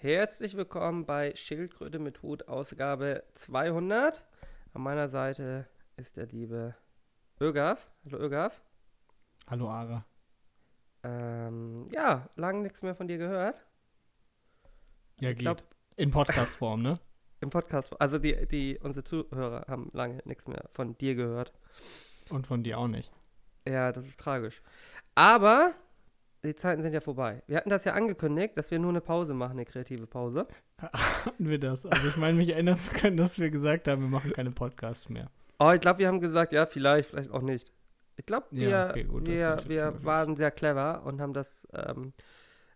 Herzlich willkommen bei Schildkröte mit Hut, Ausgabe 200. An meiner Seite ist der liebe Ögaf. Hallo Ögaf. Hallo Ara. Ähm, ja, lange nichts mehr von dir gehört. Ja, Ich geht. glaub- In Podcast-Form, ne? Im Podcast. Also die, die, unsere Zuhörer haben lange nichts mehr von dir gehört. Und von dir auch nicht. Ja, das ist tragisch. Aber die Zeiten sind ja vorbei. Wir hatten das ja angekündigt, dass wir nur eine Pause machen, eine kreative Pause. Hatten wir das? Also ich meine, mich erinnern zu können, dass wir gesagt haben, wir machen keine Podcasts mehr. Oh, ich glaube, wir haben gesagt, ja, vielleicht, vielleicht auch nicht. Ich glaube, wir, Ja, okay, gut, wir, wir waren sehr clever und haben das ähm,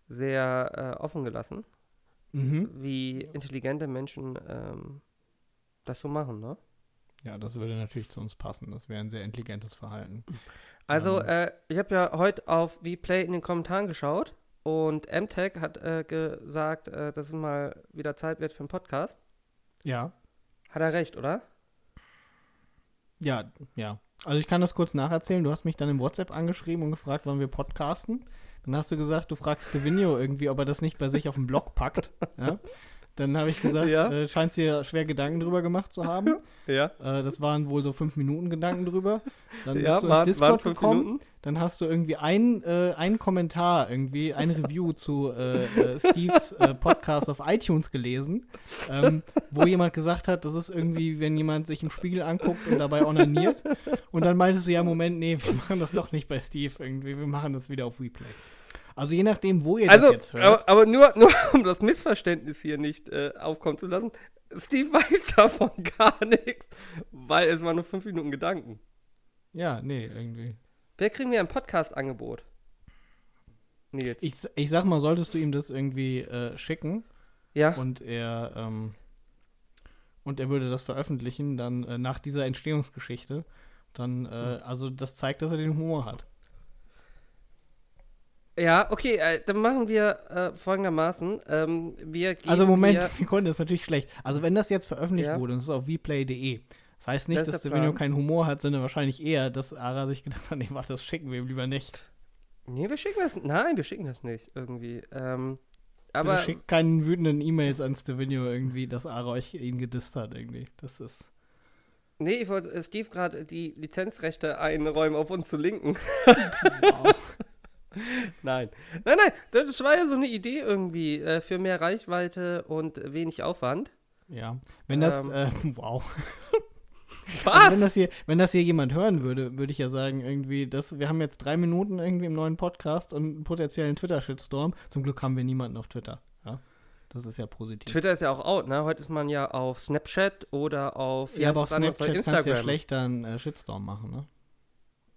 sehr äh, offen gelassen, Mhm. wie intelligente Menschen ähm, das so machen, ne? Ja, das würde natürlich zu uns passen. Das wäre ein sehr intelligentes Verhalten. Also, äh, ich habe ja heute auf Vplay in den Kommentaren geschaut und MTech hat äh, gesagt, äh, dass es mal wieder Zeit wird für einen Podcast. Ja. Hat er recht, oder? Ja, ja. Also ich kann das kurz nacherzählen. Du hast mich dann im WhatsApp angeschrieben und gefragt, wann wir podcasten. Dann hast du gesagt, du fragst Stevenio irgendwie, ob er das nicht bei sich auf den Blog packt. Ja? Dann habe ich gesagt, Ja. äh, scheinst dir schwer Gedanken drüber gemacht zu haben. Ja. Äh, das waren wohl so fünf Minuten Gedanken drüber. Dann ja, bist du waren, ins Discord gekommen. Minuten. Dann hast du irgendwie ein, äh, einen Kommentar, irgendwie ein Review zu äh, äh, Steves äh, Podcast auf iTunes gelesen, ähm, wo jemand gesagt hat, das ist irgendwie, wenn jemand sich im Spiegel anguckt und dabei onaniert. Und dann meintest du, ja, Moment, nee, wir machen das doch nicht bei Steve irgendwie, wir machen das wieder auf Replay. Also je nachdem, wo ihr das Also, jetzt hört. aber, aber nur, nur um das Missverständnis hier nicht äh, aufkommen zu lassen, Steve weiß davon gar nichts, weil es waren nur fünf Minuten Gedanken. ja, nee, irgendwie. Wer kriegen wir ein Podcast-Angebot? Nils. Ich, ich sag mal, solltest du ihm das irgendwie äh, schicken, ja, und er ähm, und er würde das veröffentlichen, dann äh, nach dieser Entstehungsgeschichte, dann, äh, also das zeigt, dass er den Humor hat. Ja, okay, äh, dann machen wir äh, folgendermaßen. Ähm, wir also Moment, Sekunde, das ist natürlich schlecht. Also wenn das jetzt veröffentlicht Ja. wurde und es ist auf vplay.de, das heißt nicht, Das dass der Plan. keinen Humor hat, sondern wahrscheinlich eher, dass Ara sich gedacht hat, nee, warte, das schicken wir ihm lieber nicht. Nee, wir schicken das. Nein, wir schicken das nicht irgendwie. Ähm, Aber schickt keinen wütenden E-Mails an Stevenio irgendwie, dass Ara euch ihn gedisst hat irgendwie. Das ist. nee, ich wollte Steve gerade die Lizenzrechte einräumen, auf uns zu linken. Wow. Nein. Nein, nein, das war ja so eine Idee irgendwie äh, für mehr Reichweite und wenig Aufwand. ja. Wenn das, Ähm. äh, wow. Was? Also wenn, das hier, wenn das hier jemand hören würde, würde ich ja sagen, irgendwie, das, wir haben jetzt drei Minuten irgendwie im neuen Podcast und einen potenziellen Twitter-Shitstorm. Zum Glück haben wir niemanden auf Twitter. Ja? Das ist ja positiv. Twitter ist ja auch out, ne? Heute ist man ja auf Snapchat oder auf, wie ja, aber auf? Snapchat kannst du ja schlechter einen äh, Shitstorm machen, ne?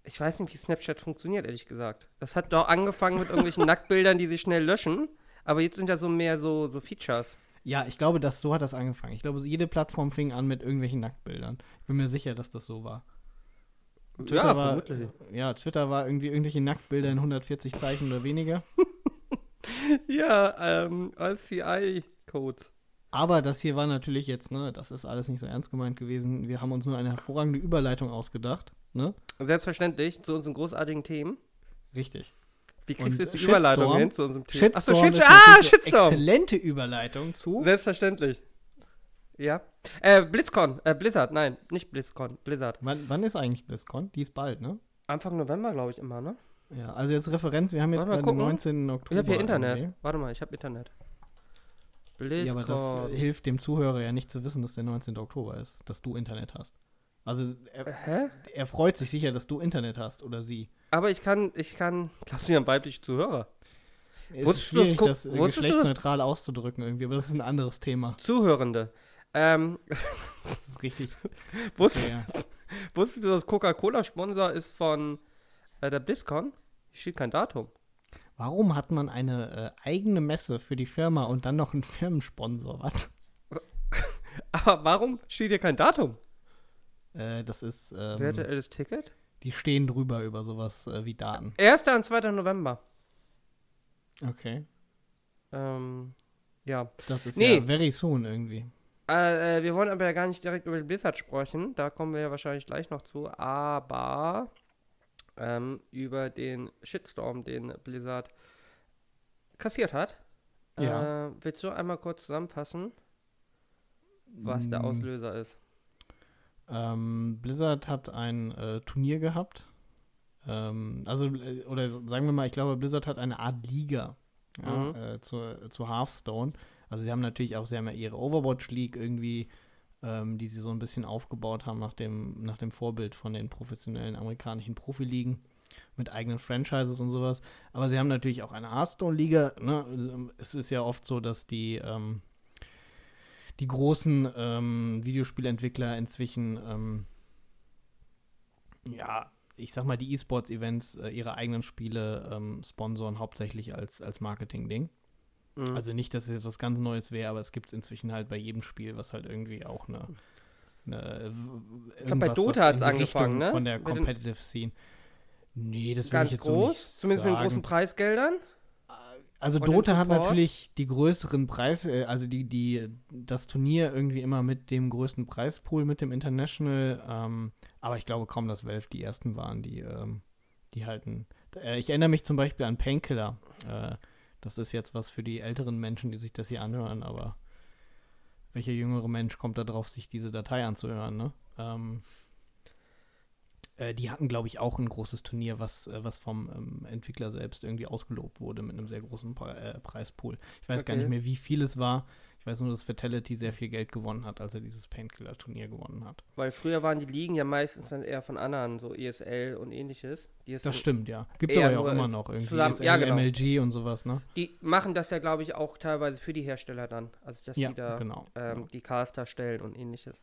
Ich weiß nicht, wie Snapchat funktioniert, ehrlich gesagt. Das hat doch angefangen mit irgendwelchen Nacktbildern, die sich schnell löschen. Aber jetzt sind ja so mehr so, so Features. Ja, ich glaube, dass so hat das angefangen. Ich glaube, jede Plattform fing an mit irgendwelchen Nacktbildern. Ich bin mir sicher, dass das so war. Twitter ja, war, vermutlich. ja, Twitter war irgendwie irgendwelche Nacktbilder in 140 Zeichen oder weniger. Ja, ähm, RCI-Codes. Aber das hier war natürlich jetzt, ne, das ist alles nicht so ernst gemeint gewesen. Wir haben uns nur eine hervorragende Überleitung ausgedacht, ne? Selbstverständlich zu unseren großartigen Themen. Richtig. Wie kriegst du jetzt die Shitstorm? Überleitung hin zu unserem Thema? Ach so, Shitstorm Shit ist ah, Shitstorm! exzellente Überleitung zu. Selbstverständlich. Ja. Äh, BlizzCon, äh, Blizzard, nein, nicht BlizzCon, Blizzard. Wann, wann ist eigentlich BlizzCon? Die ist bald, ne? Anfang November, glaube ich, immer, ne? Ja, also jetzt Referenz, wir haben jetzt gerade den gucken? 19. Oktober. Ich habe hier Internet. irgendwie. Warte mal, ich habe Internet. Ja, BlizzCon. aber das hilft dem Zuhörer ja nicht zu wissen, dass der 19. Oktober ist, dass du Internet hast. Also er, Hä? er freut sich sicher, dass du Internet hast oder sie. Aber ich kann, ich kann, glaubst du, wir haben weibliche Zuhörer? Es ist schwierig, das äh, das? geschlechtsneutral auszudrücken irgendwie, aber das ist ein anderes Thema. Zuhörende. Ähm, richtig. wusstest, Ja. wusstest du, dass Coca-Cola Sponsor ist von äh, der BlizzCon? Hier steht kein Datum. Warum hat man eine äh, eigene Messe für die Firma und dann noch einen Firmensponsor? Was? Aber warum steht hier kein Datum? Äh, das ist, ähm, Virtuelles Ticket? die stehen drüber über sowas äh, wie Daten. 1. und 2. November. Okay. Ähm, ja. Das ist Nee. ja very soon irgendwie. Äh, äh, wir wollen aber ja gar nicht direkt über Blizzard sprechen. Da kommen wir ja wahrscheinlich gleich noch zu. Aber ähm, über den Shitstorm, den Blizzard kassiert hat. Ja. Äh, willst du einmal kurz zusammenfassen, was der Mm, Auslöser ist? Ähm, Blizzard hat ein äh, Turnier gehabt. Ähm, also, äh, oder sagen wir mal, ich glaube, Blizzard hat eine Art Liga ja, Mhm. äh, zu, zu Hearthstone. Also, sie haben natürlich auch, sie haben ja ihre Overwatch League irgendwie, ähm, die sie so ein bisschen aufgebaut haben nach dem, nach dem Vorbild von den professionellen amerikanischen Profiligen mit eigenen Franchises und sowas. Aber sie haben natürlich auch eine Hearthstone-Liga. Ne? Es ist ja oft so, dass die, ähm, die großen ähm, Videospielentwickler inzwischen, ähm, ja, ich sag mal, die E-Sports-Events äh, ihre eigenen Spiele ähm, sponsoren, hauptsächlich als, als Marketing-Ding. Mhm. Also nicht, dass es was ganz Neues wäre, aber es gibt es inzwischen halt bei jedem Spiel, was halt irgendwie auch eine. eine Ich glaub, bei Dota in die angefangen, Richtung ne? Von der Competitive Scene. Nee, das will ich jetzt so groß, nicht zumindest mit den sagen. großen Preisgeldern. Also Und Dota hat natürlich die größeren Preise, äh, also die, die, das Turnier irgendwie immer mit dem größten Preispool, mit dem International, ähm, aber ich glaube kaum, dass Valve die ersten waren, die, ähm, die halten. Äh, ich erinnere mich zum Beispiel an Painkiller. Äh, das ist jetzt was für die älteren Menschen, die sich das hier anhören, aber welcher jüngere Mensch kommt da drauf, sich diese Datei anzuhören, ne? Ähm, äh, die hatten, glaube ich, auch ein großes Turnier, was, äh, was vom ähm, Entwickler selbst irgendwie ausgelobt wurde mit einem sehr großen Pre äh, Preispool. Ich weiß gar Okay. nicht mehr, wie viel es war. Ich weiß nur, dass Fatality sehr viel Geld gewonnen hat, als er dieses Painkiller-Turnier gewonnen hat. Weil früher waren die Ligen ja meistens dann eher von anderen, so ESL und ähnliches. Es Das stimmt, ja. Gibt eher aber ja auch immer noch irgendwie. zusammen- ESL, ja, genau. MLG und sowas, ne? die machen das ja, glaube ich, auch teilweise für die Hersteller dann. Also, dass Ja, die da genau. ähm, genau. die Caster stellen und ähnliches.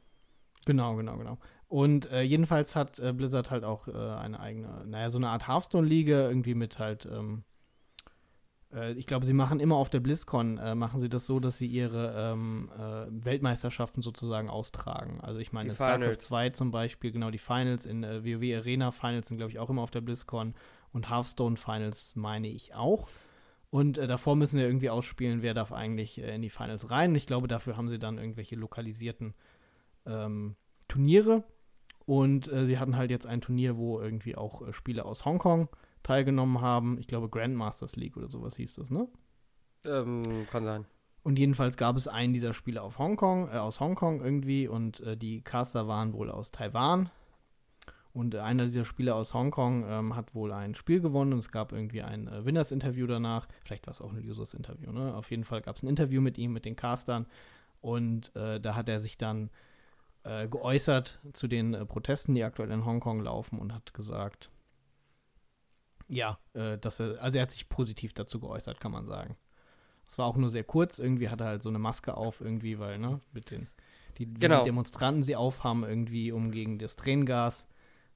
Genau, genau, genau. Und äh, jedenfalls hat äh, Blizzard halt auch äh, eine eigene, naja, so eine Art Hearthstone-Liga irgendwie mit halt, ähm, äh, ich glaube, sie machen immer auf der BlizzCon, äh, machen sie das so, dass sie ihre ähm, äh, Weltmeisterschaften sozusagen austragen. Also ich meine, StarCraft Finals. 2 zum Beispiel, genau die Finals in WoW Arena Finals sind, glaube ich, auch immer auf der BlizzCon und Hearthstone Finals meine ich auch. Und äh, davor müssen wir irgendwie ausspielen, wer darf eigentlich äh, in die Finals rein. Und ich glaube, dafür haben sie dann irgendwelche lokalisierten ähm, Turniere. Und äh, sie hatten halt jetzt ein Turnier, wo irgendwie auch äh, Spieler aus Hongkong teilgenommen haben. Ich glaube, Grandmasters League oder sowas hieß das, ne? Ähm, kann sein. Und jedenfalls gab es einen dieser Spieler auf Hongkong, äh, aus Hongkong irgendwie und äh, die Caster waren wohl aus Taiwan. Und einer dieser Spieler aus Hongkong ähm, hat wohl ein Spiel gewonnen und es gab irgendwie ein äh, Winners-Interview danach. Vielleicht war es auch ein Users-Interview, ne? Auf jeden Fall gab es ein Interview mit ihm, mit den Castern. Und äh, da hat er sich dann äh, geäußert zu den äh, Protesten, die aktuell in Hongkong laufen und hat gesagt, ja, äh, dass er, also er hat sich positiv dazu geäußert, kann man sagen. Es war auch nur sehr kurz, irgendwie hat er halt so eine Maske auf, irgendwie, weil, ne, mit den, die, Genau. die Demonstranten sie aufhaben, irgendwie, um gegen das Tränengas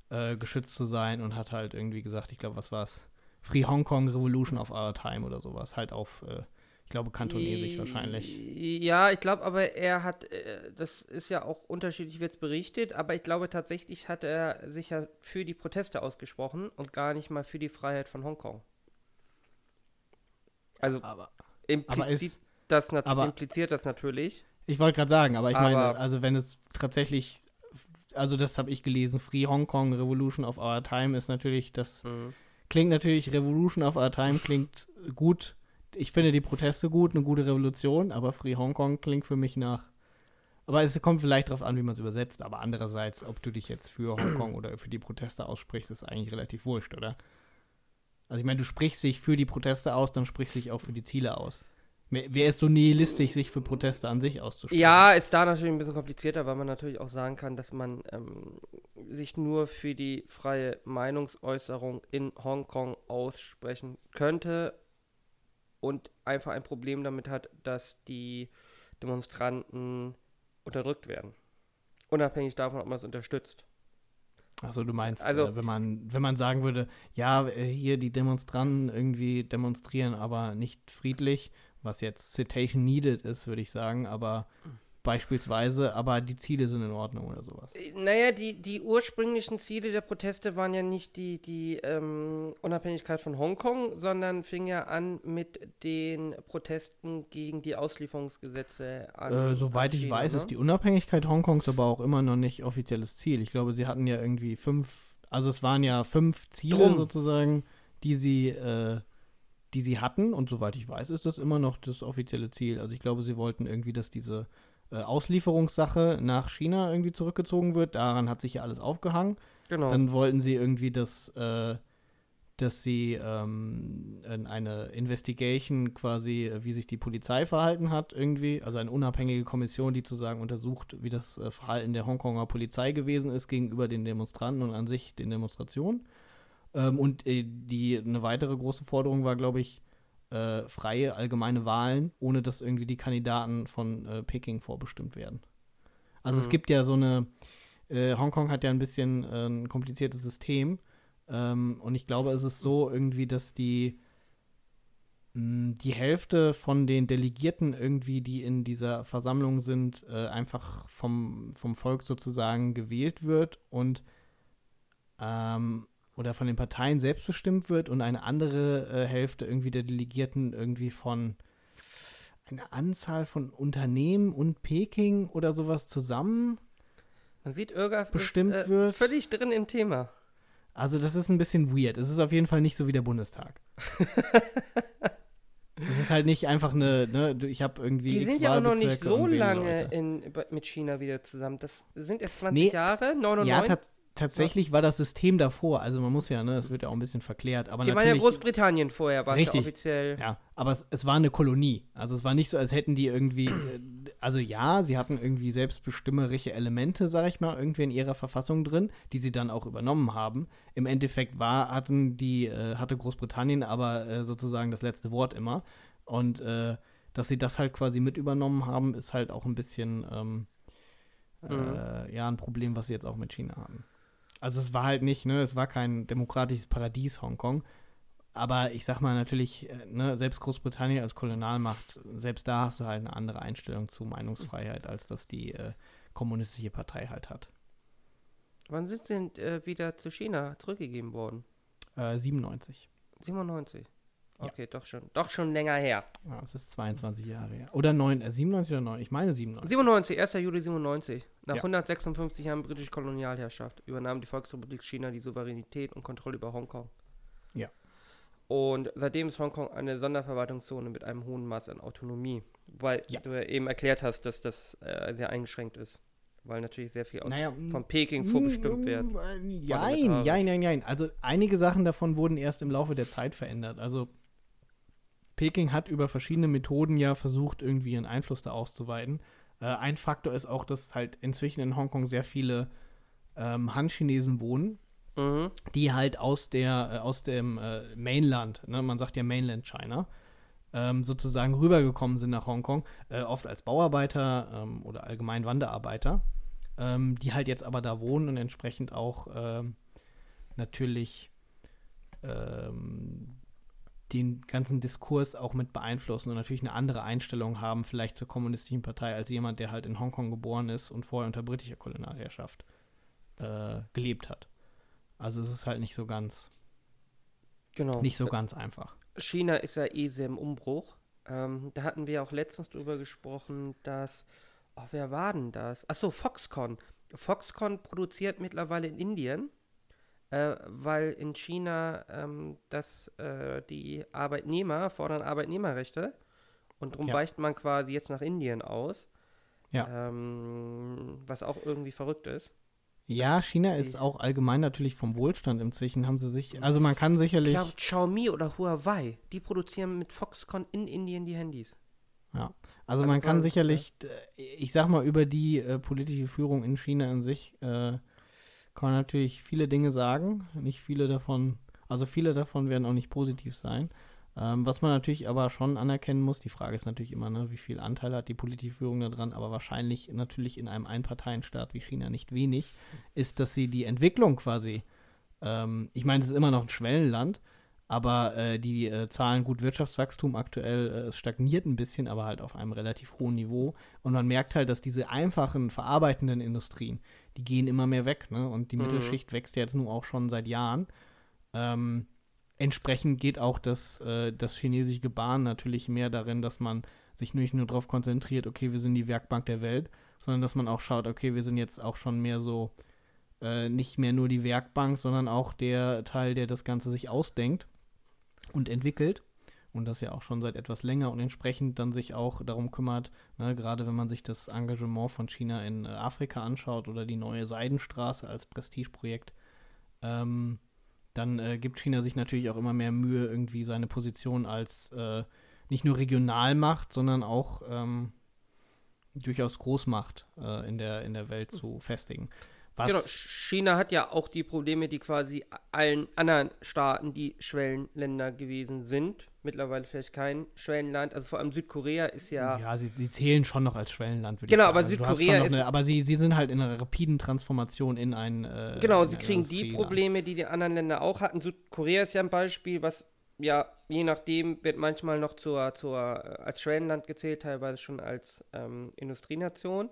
äh, geschützt zu sein und hat halt irgendwie gesagt, ich glaube, was war's? Free Hong Kong Revolution of Our Time oder sowas, halt auf, äh, ich glaube, kantonesisch wahrscheinlich. Ja, ich glaube, aber er hat, äh, das ist ja auch unterschiedlich jetzt berichtet, aber ich glaube tatsächlich hat er sich ja für die Proteste ausgesprochen und gar nicht mal für die Freiheit von Hongkong. Also Aber implizit ist- das aber- impliziert das natürlich. Ich wollte gerade sagen, aber ich meine, Aber- also wenn es tatsächlich, also das habe ich gelesen, Free Hong Kong Revolution of Our Time ist natürlich, das Mhm. klingt natürlich, Revolution of Our Time klingt gut. Ich finde die Proteste gut, eine gute Revolution, aber Free Hong Kong klingt für mich nach. Aber es kommt vielleicht darauf an, wie man es übersetzt, aber andererseits, ob du dich jetzt für Hongkong oder für die Proteste aussprichst, ist eigentlich relativ wurscht, oder? Also ich meine, du sprichst dich für die Proteste aus, dann sprichst du dich auch für die Ziele aus. Wer ist so nihilistisch, sich für Proteste an sich auszusprechen? Ja, ist da natürlich ein bisschen komplizierter, weil man natürlich auch sagen kann, dass man ähm, sich nur für die freie Meinungsäußerung in Hongkong aussprechen könnte und einfach ein Problem damit hat, dass die Demonstranten unterdrückt werden. Unabhängig davon, ob man es unterstützt. Achso, du meinst, Also- äh, wenn, man, wenn man sagen würde, ja, äh, hier die Demonstranten irgendwie demonstrieren, aber nicht friedlich, was jetzt Citation needed ist, würde ich sagen, aber beispielsweise, aber die Ziele sind in Ordnung oder sowas. Naja, die, die ursprünglichen Ziele der Proteste waren ja nicht die, die ähm, Unabhängigkeit von Hongkong, sondern fing ja an mit den Protesten gegen die Auslieferungsgesetze an. Äh, soweit an ich China, weiß, ne? ist die Unabhängigkeit Hongkongs aber auch immer noch nicht offizielles Ziel. Ich glaube, sie hatten ja irgendwie fünf, also es waren ja fünf Ziele Drum. sozusagen, die sie, äh, die sie hatten. Und soweit ich weiß, ist das immer noch das offizielle Ziel. Also ich glaube, sie wollten irgendwie, dass diese äh, Auslieferungssache nach China irgendwie zurückgezogen wird. Daran hat sich ja alles aufgehangen. Genau. Dann wollten sie irgendwie, dass, äh, dass sie ähm, eine Investigation quasi, äh, wie sich die Polizei verhalten hat, irgendwie, also eine unabhängige Kommission, die zu sagen untersucht, wie das äh, Verhalten der Hongkonger Polizei gewesen ist gegenüber den Demonstranten und an sich den Demonstrationen. Ähm, und äh, die eine weitere große Forderung war, glaube ich, äh, freie allgemeine Wahlen, ohne dass irgendwie die Kandidaten von äh, Peking vorbestimmt werden. Also Mhm. es gibt ja so eine, äh, Hongkong hat ja ein bisschen äh, ein kompliziertes System. Ähm, und ich glaube, es ist so irgendwie, dass die mh, die Hälfte von den Delegierten irgendwie, die in dieser Versammlung sind, äh, einfach vom, vom Volk sozusagen gewählt wird und ähm, oder von den Parteien selbst bestimmt wird und eine andere äh, Hälfte irgendwie der Delegierten irgendwie von einer Anzahl von Unternehmen und Peking oder sowas zusammen. Man sieht, Irga bestimmt ist, äh, wird. völlig drin im Thema. Also das ist ein bisschen weird. Es ist auf jeden Fall nicht so wie der Bundestag. Es ist halt nicht einfach eine, ne, ich habe irgendwie Die sind ja auch noch nicht so lange in, mit China wieder zusammen. Das sind erst 20 Nee, Jahre, 99. Ja, tats tatsächlich war das System davor. Also man muss ja, ne, es wird ja auch ein bisschen verklärt. Aber die waren ja Großbritannien vorher, war es ja Richtig. offiziell. Ja, aber es, es war eine Kolonie. Also es war nicht so, als hätten die irgendwie, äh, also ja, sie hatten irgendwie selbstbestimmerische Elemente, sag ich mal, irgendwie in ihrer Verfassung drin, die sie dann auch übernommen haben. Im Endeffekt war, hatten die, äh, hatte Großbritannien aber äh, sozusagen das letzte Wort immer. Und äh, dass sie das halt quasi mit übernommen haben, ist halt auch ein bisschen, ähm, äh, ja, ein Problem, was sie jetzt auch mit China haben. Also es war halt nicht, ne, es war kein demokratisches Paradies Hongkong. Aber ich sag mal natürlich, äh, ne, selbst Großbritannien als Kolonialmacht, selbst da hast du halt eine andere Einstellung zu Meinungsfreiheit, als das die äh, kommunistische Partei halt hat. Wann sind sie denn äh, wieder zu China zurückgegeben worden? Äh, 97. 97. Ja. Okay, doch schon, doch schon länger her. Ja, es ist 22 Jahre her. Oder 9, äh, 97 oder 9? Ich meine 97. 97, 1. Juli 97. Nach Ja. 156 Jahren britische Kolonialherrschaft übernahm die Volksrepublik China die Souveränität und Kontrolle über Hongkong. Ja. Und seitdem ist Hongkong eine Sonderverwaltungszone mit einem hohen Maß an Autonomie. Weil Ja. du ja eben erklärt hast, dass das äh, sehr eingeschränkt ist. Weil natürlich sehr viel aus, Naja, von Peking vorbestimmt wird. Jein, jein, jein, jein. Also einige Sachen davon wurden erst im Laufe der Zeit verändert. Also Peking hat über verschiedene Methoden ja versucht, irgendwie ihren Einfluss da auszuweiten. Äh, ein Faktor ist auch, dass halt inzwischen in Hongkong sehr viele ähm, Han-Chinesen wohnen, Mhm. die halt aus der äh, aus dem äh, Mainland, ne, man sagt ja Mainland China, ähm, sozusagen rübergekommen sind nach Hongkong, äh, oft als Bauarbeiter ähm, oder allgemein Wanderarbeiter, ähm, die halt jetzt aber da wohnen und entsprechend auch ähm, natürlich ähm, den ganzen Diskurs auch mit beeinflussen und natürlich eine andere Einstellung haben, vielleicht zur kommunistischen Partei, als jemand, der halt in Hongkong geboren ist und vorher unter britischer Kolonialherrschaft äh, gelebt hat. Also es ist halt nicht so ganz, Genau. nicht so ganz einfach. China ist ja eh sehr im Umbruch. Ähm, da hatten wir auch letztens drüber gesprochen, dass. Oh, wer war denn das? Achso, Foxconn. Foxconn produziert mittlerweile in Indien, äh, weil in China ähm, das, äh, die Arbeitnehmer fordern Arbeitnehmerrechte und darum Ja. weicht man quasi jetzt nach Indien aus. Ja. Ähm, was auch irgendwie verrückt ist. Ja, China ist auch allgemein natürlich vom Wohlstand inzwischen, haben sie sich, also man kann sicherlich, Ich glaube, Xiaomi oder Huawei, die produzieren mit Foxconn in Indien die Handys. ja, also, also man kann sicherlich, äh, ich sag mal, über die äh, politische Führung in China in sich äh, kann man natürlich viele Dinge sagen, nicht viele davon, also viele davon werden auch nicht positiv sein. Ähm, was man natürlich aber schon anerkennen muss, die Frage ist natürlich immer, ne, wie viel Anteil hat die politische daran, aber wahrscheinlich natürlich in einem Einparteienstaat wie China nicht wenig, ist, dass sie die Entwicklung quasi, ähm, ich meine, es ist immer noch ein Schwellenland, aber äh, die äh, zahlen gut Wirtschaftswachstum aktuell, äh, es stagniert ein bisschen, aber halt auf einem relativ hohen Niveau. Und man merkt halt, dass diese einfachen verarbeitenden Industrien, die gehen immer mehr weg, ne? Und die Mhm. Mittelschicht wächst ja jetzt nun auch schon seit Jahren. Ähm, entsprechend geht auch das, äh, das chinesische Gebaren natürlich mehr darin, dass man sich nicht nur darauf konzentriert, okay, wir sind die Werkbank der Welt, sondern dass man auch schaut, okay, wir sind jetzt auch schon mehr so äh, nicht mehr nur die Werkbank, sondern auch der Teil, der das Ganze sich ausdenkt und entwickelt. und das ja auch schon seit etwas länger und entsprechend dann sich auch darum kümmert, ne, gerade wenn man sich das Engagement von China in äh, Afrika anschaut oder die neue Seidenstraße als Prestigeprojekt, ähm, dann äh, gibt China sich natürlich auch immer mehr Mühe, irgendwie seine Position als äh, nicht nur Regionalmacht, sondern auch ähm, durchaus Großmacht äh, in, der, in der Welt zu festigen. Was genau, China hat ja auch die Probleme, die quasi allen anderen Staaten, die Schwellenländer gewesen sind, mittlerweile vielleicht kein Schwellenland. Also vor allem Südkorea ist ja. Ja, sie, sie zählen schon noch als Schwellenland, würde genau, ich sagen. Genau, aber also Südkorea ist. Eine, aber sie, sie sind halt in einer rapiden Transformation in ein. Äh, genau, sie kriegen die Probleme, die die anderen Länder auch hatten. Südkorea ist ja ein Beispiel, was ja, je nachdem wird manchmal noch zur, zur, äh, als Schwellenland gezählt, teilweise schon als ähm, Industrienation.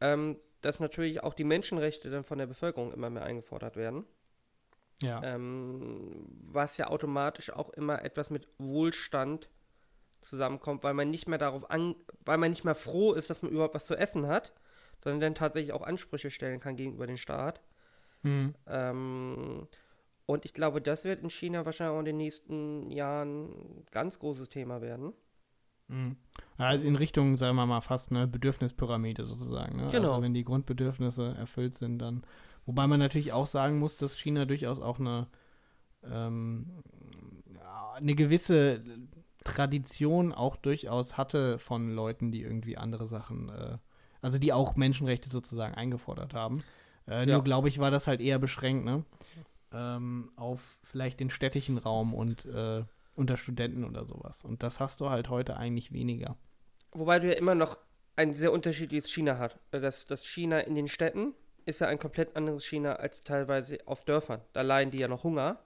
Ähm, dass natürlich auch die Menschenrechte dann von der Bevölkerung immer mehr eingefordert werden. Ja. Ähm, was ja automatisch auch immer etwas mit Wohlstand zusammenkommt, weil man nicht mehr darauf an, weil man nicht mehr froh ist, dass man überhaupt was zu essen hat, sondern dann tatsächlich auch Ansprüche stellen kann gegenüber dem Staat. Mhm. Ähm, und ich glaube, das wird in China wahrscheinlich auch in den nächsten Jahren ein ganz großes Thema werden. Mhm. Also in Richtung, sagen wir mal, fast eine Bedürfnispyramide sozusagen. Ne? Genau. Also wenn die Grundbedürfnisse erfüllt sind, dann. Wobei man natürlich auch sagen muss, dass China durchaus auch eine, ähm, eine gewisse Tradition auch durchaus hatte von Leuten, die irgendwie andere Sachen, äh, also die auch Menschenrechte sozusagen eingefordert haben. Äh, ja. Nur glaube ich, war das halt eher beschränkt, ne? Ähm, auf vielleicht den städtischen Raum und äh, unter Studenten oder sowas. Und das hast du halt heute eigentlich weniger. Wobei du ja immer noch ein sehr unterschiedliches China hat. Das, das China in den Städten ist ja ein komplett anderes China als teilweise auf Dörfern. Da leiden die ja noch Hunger.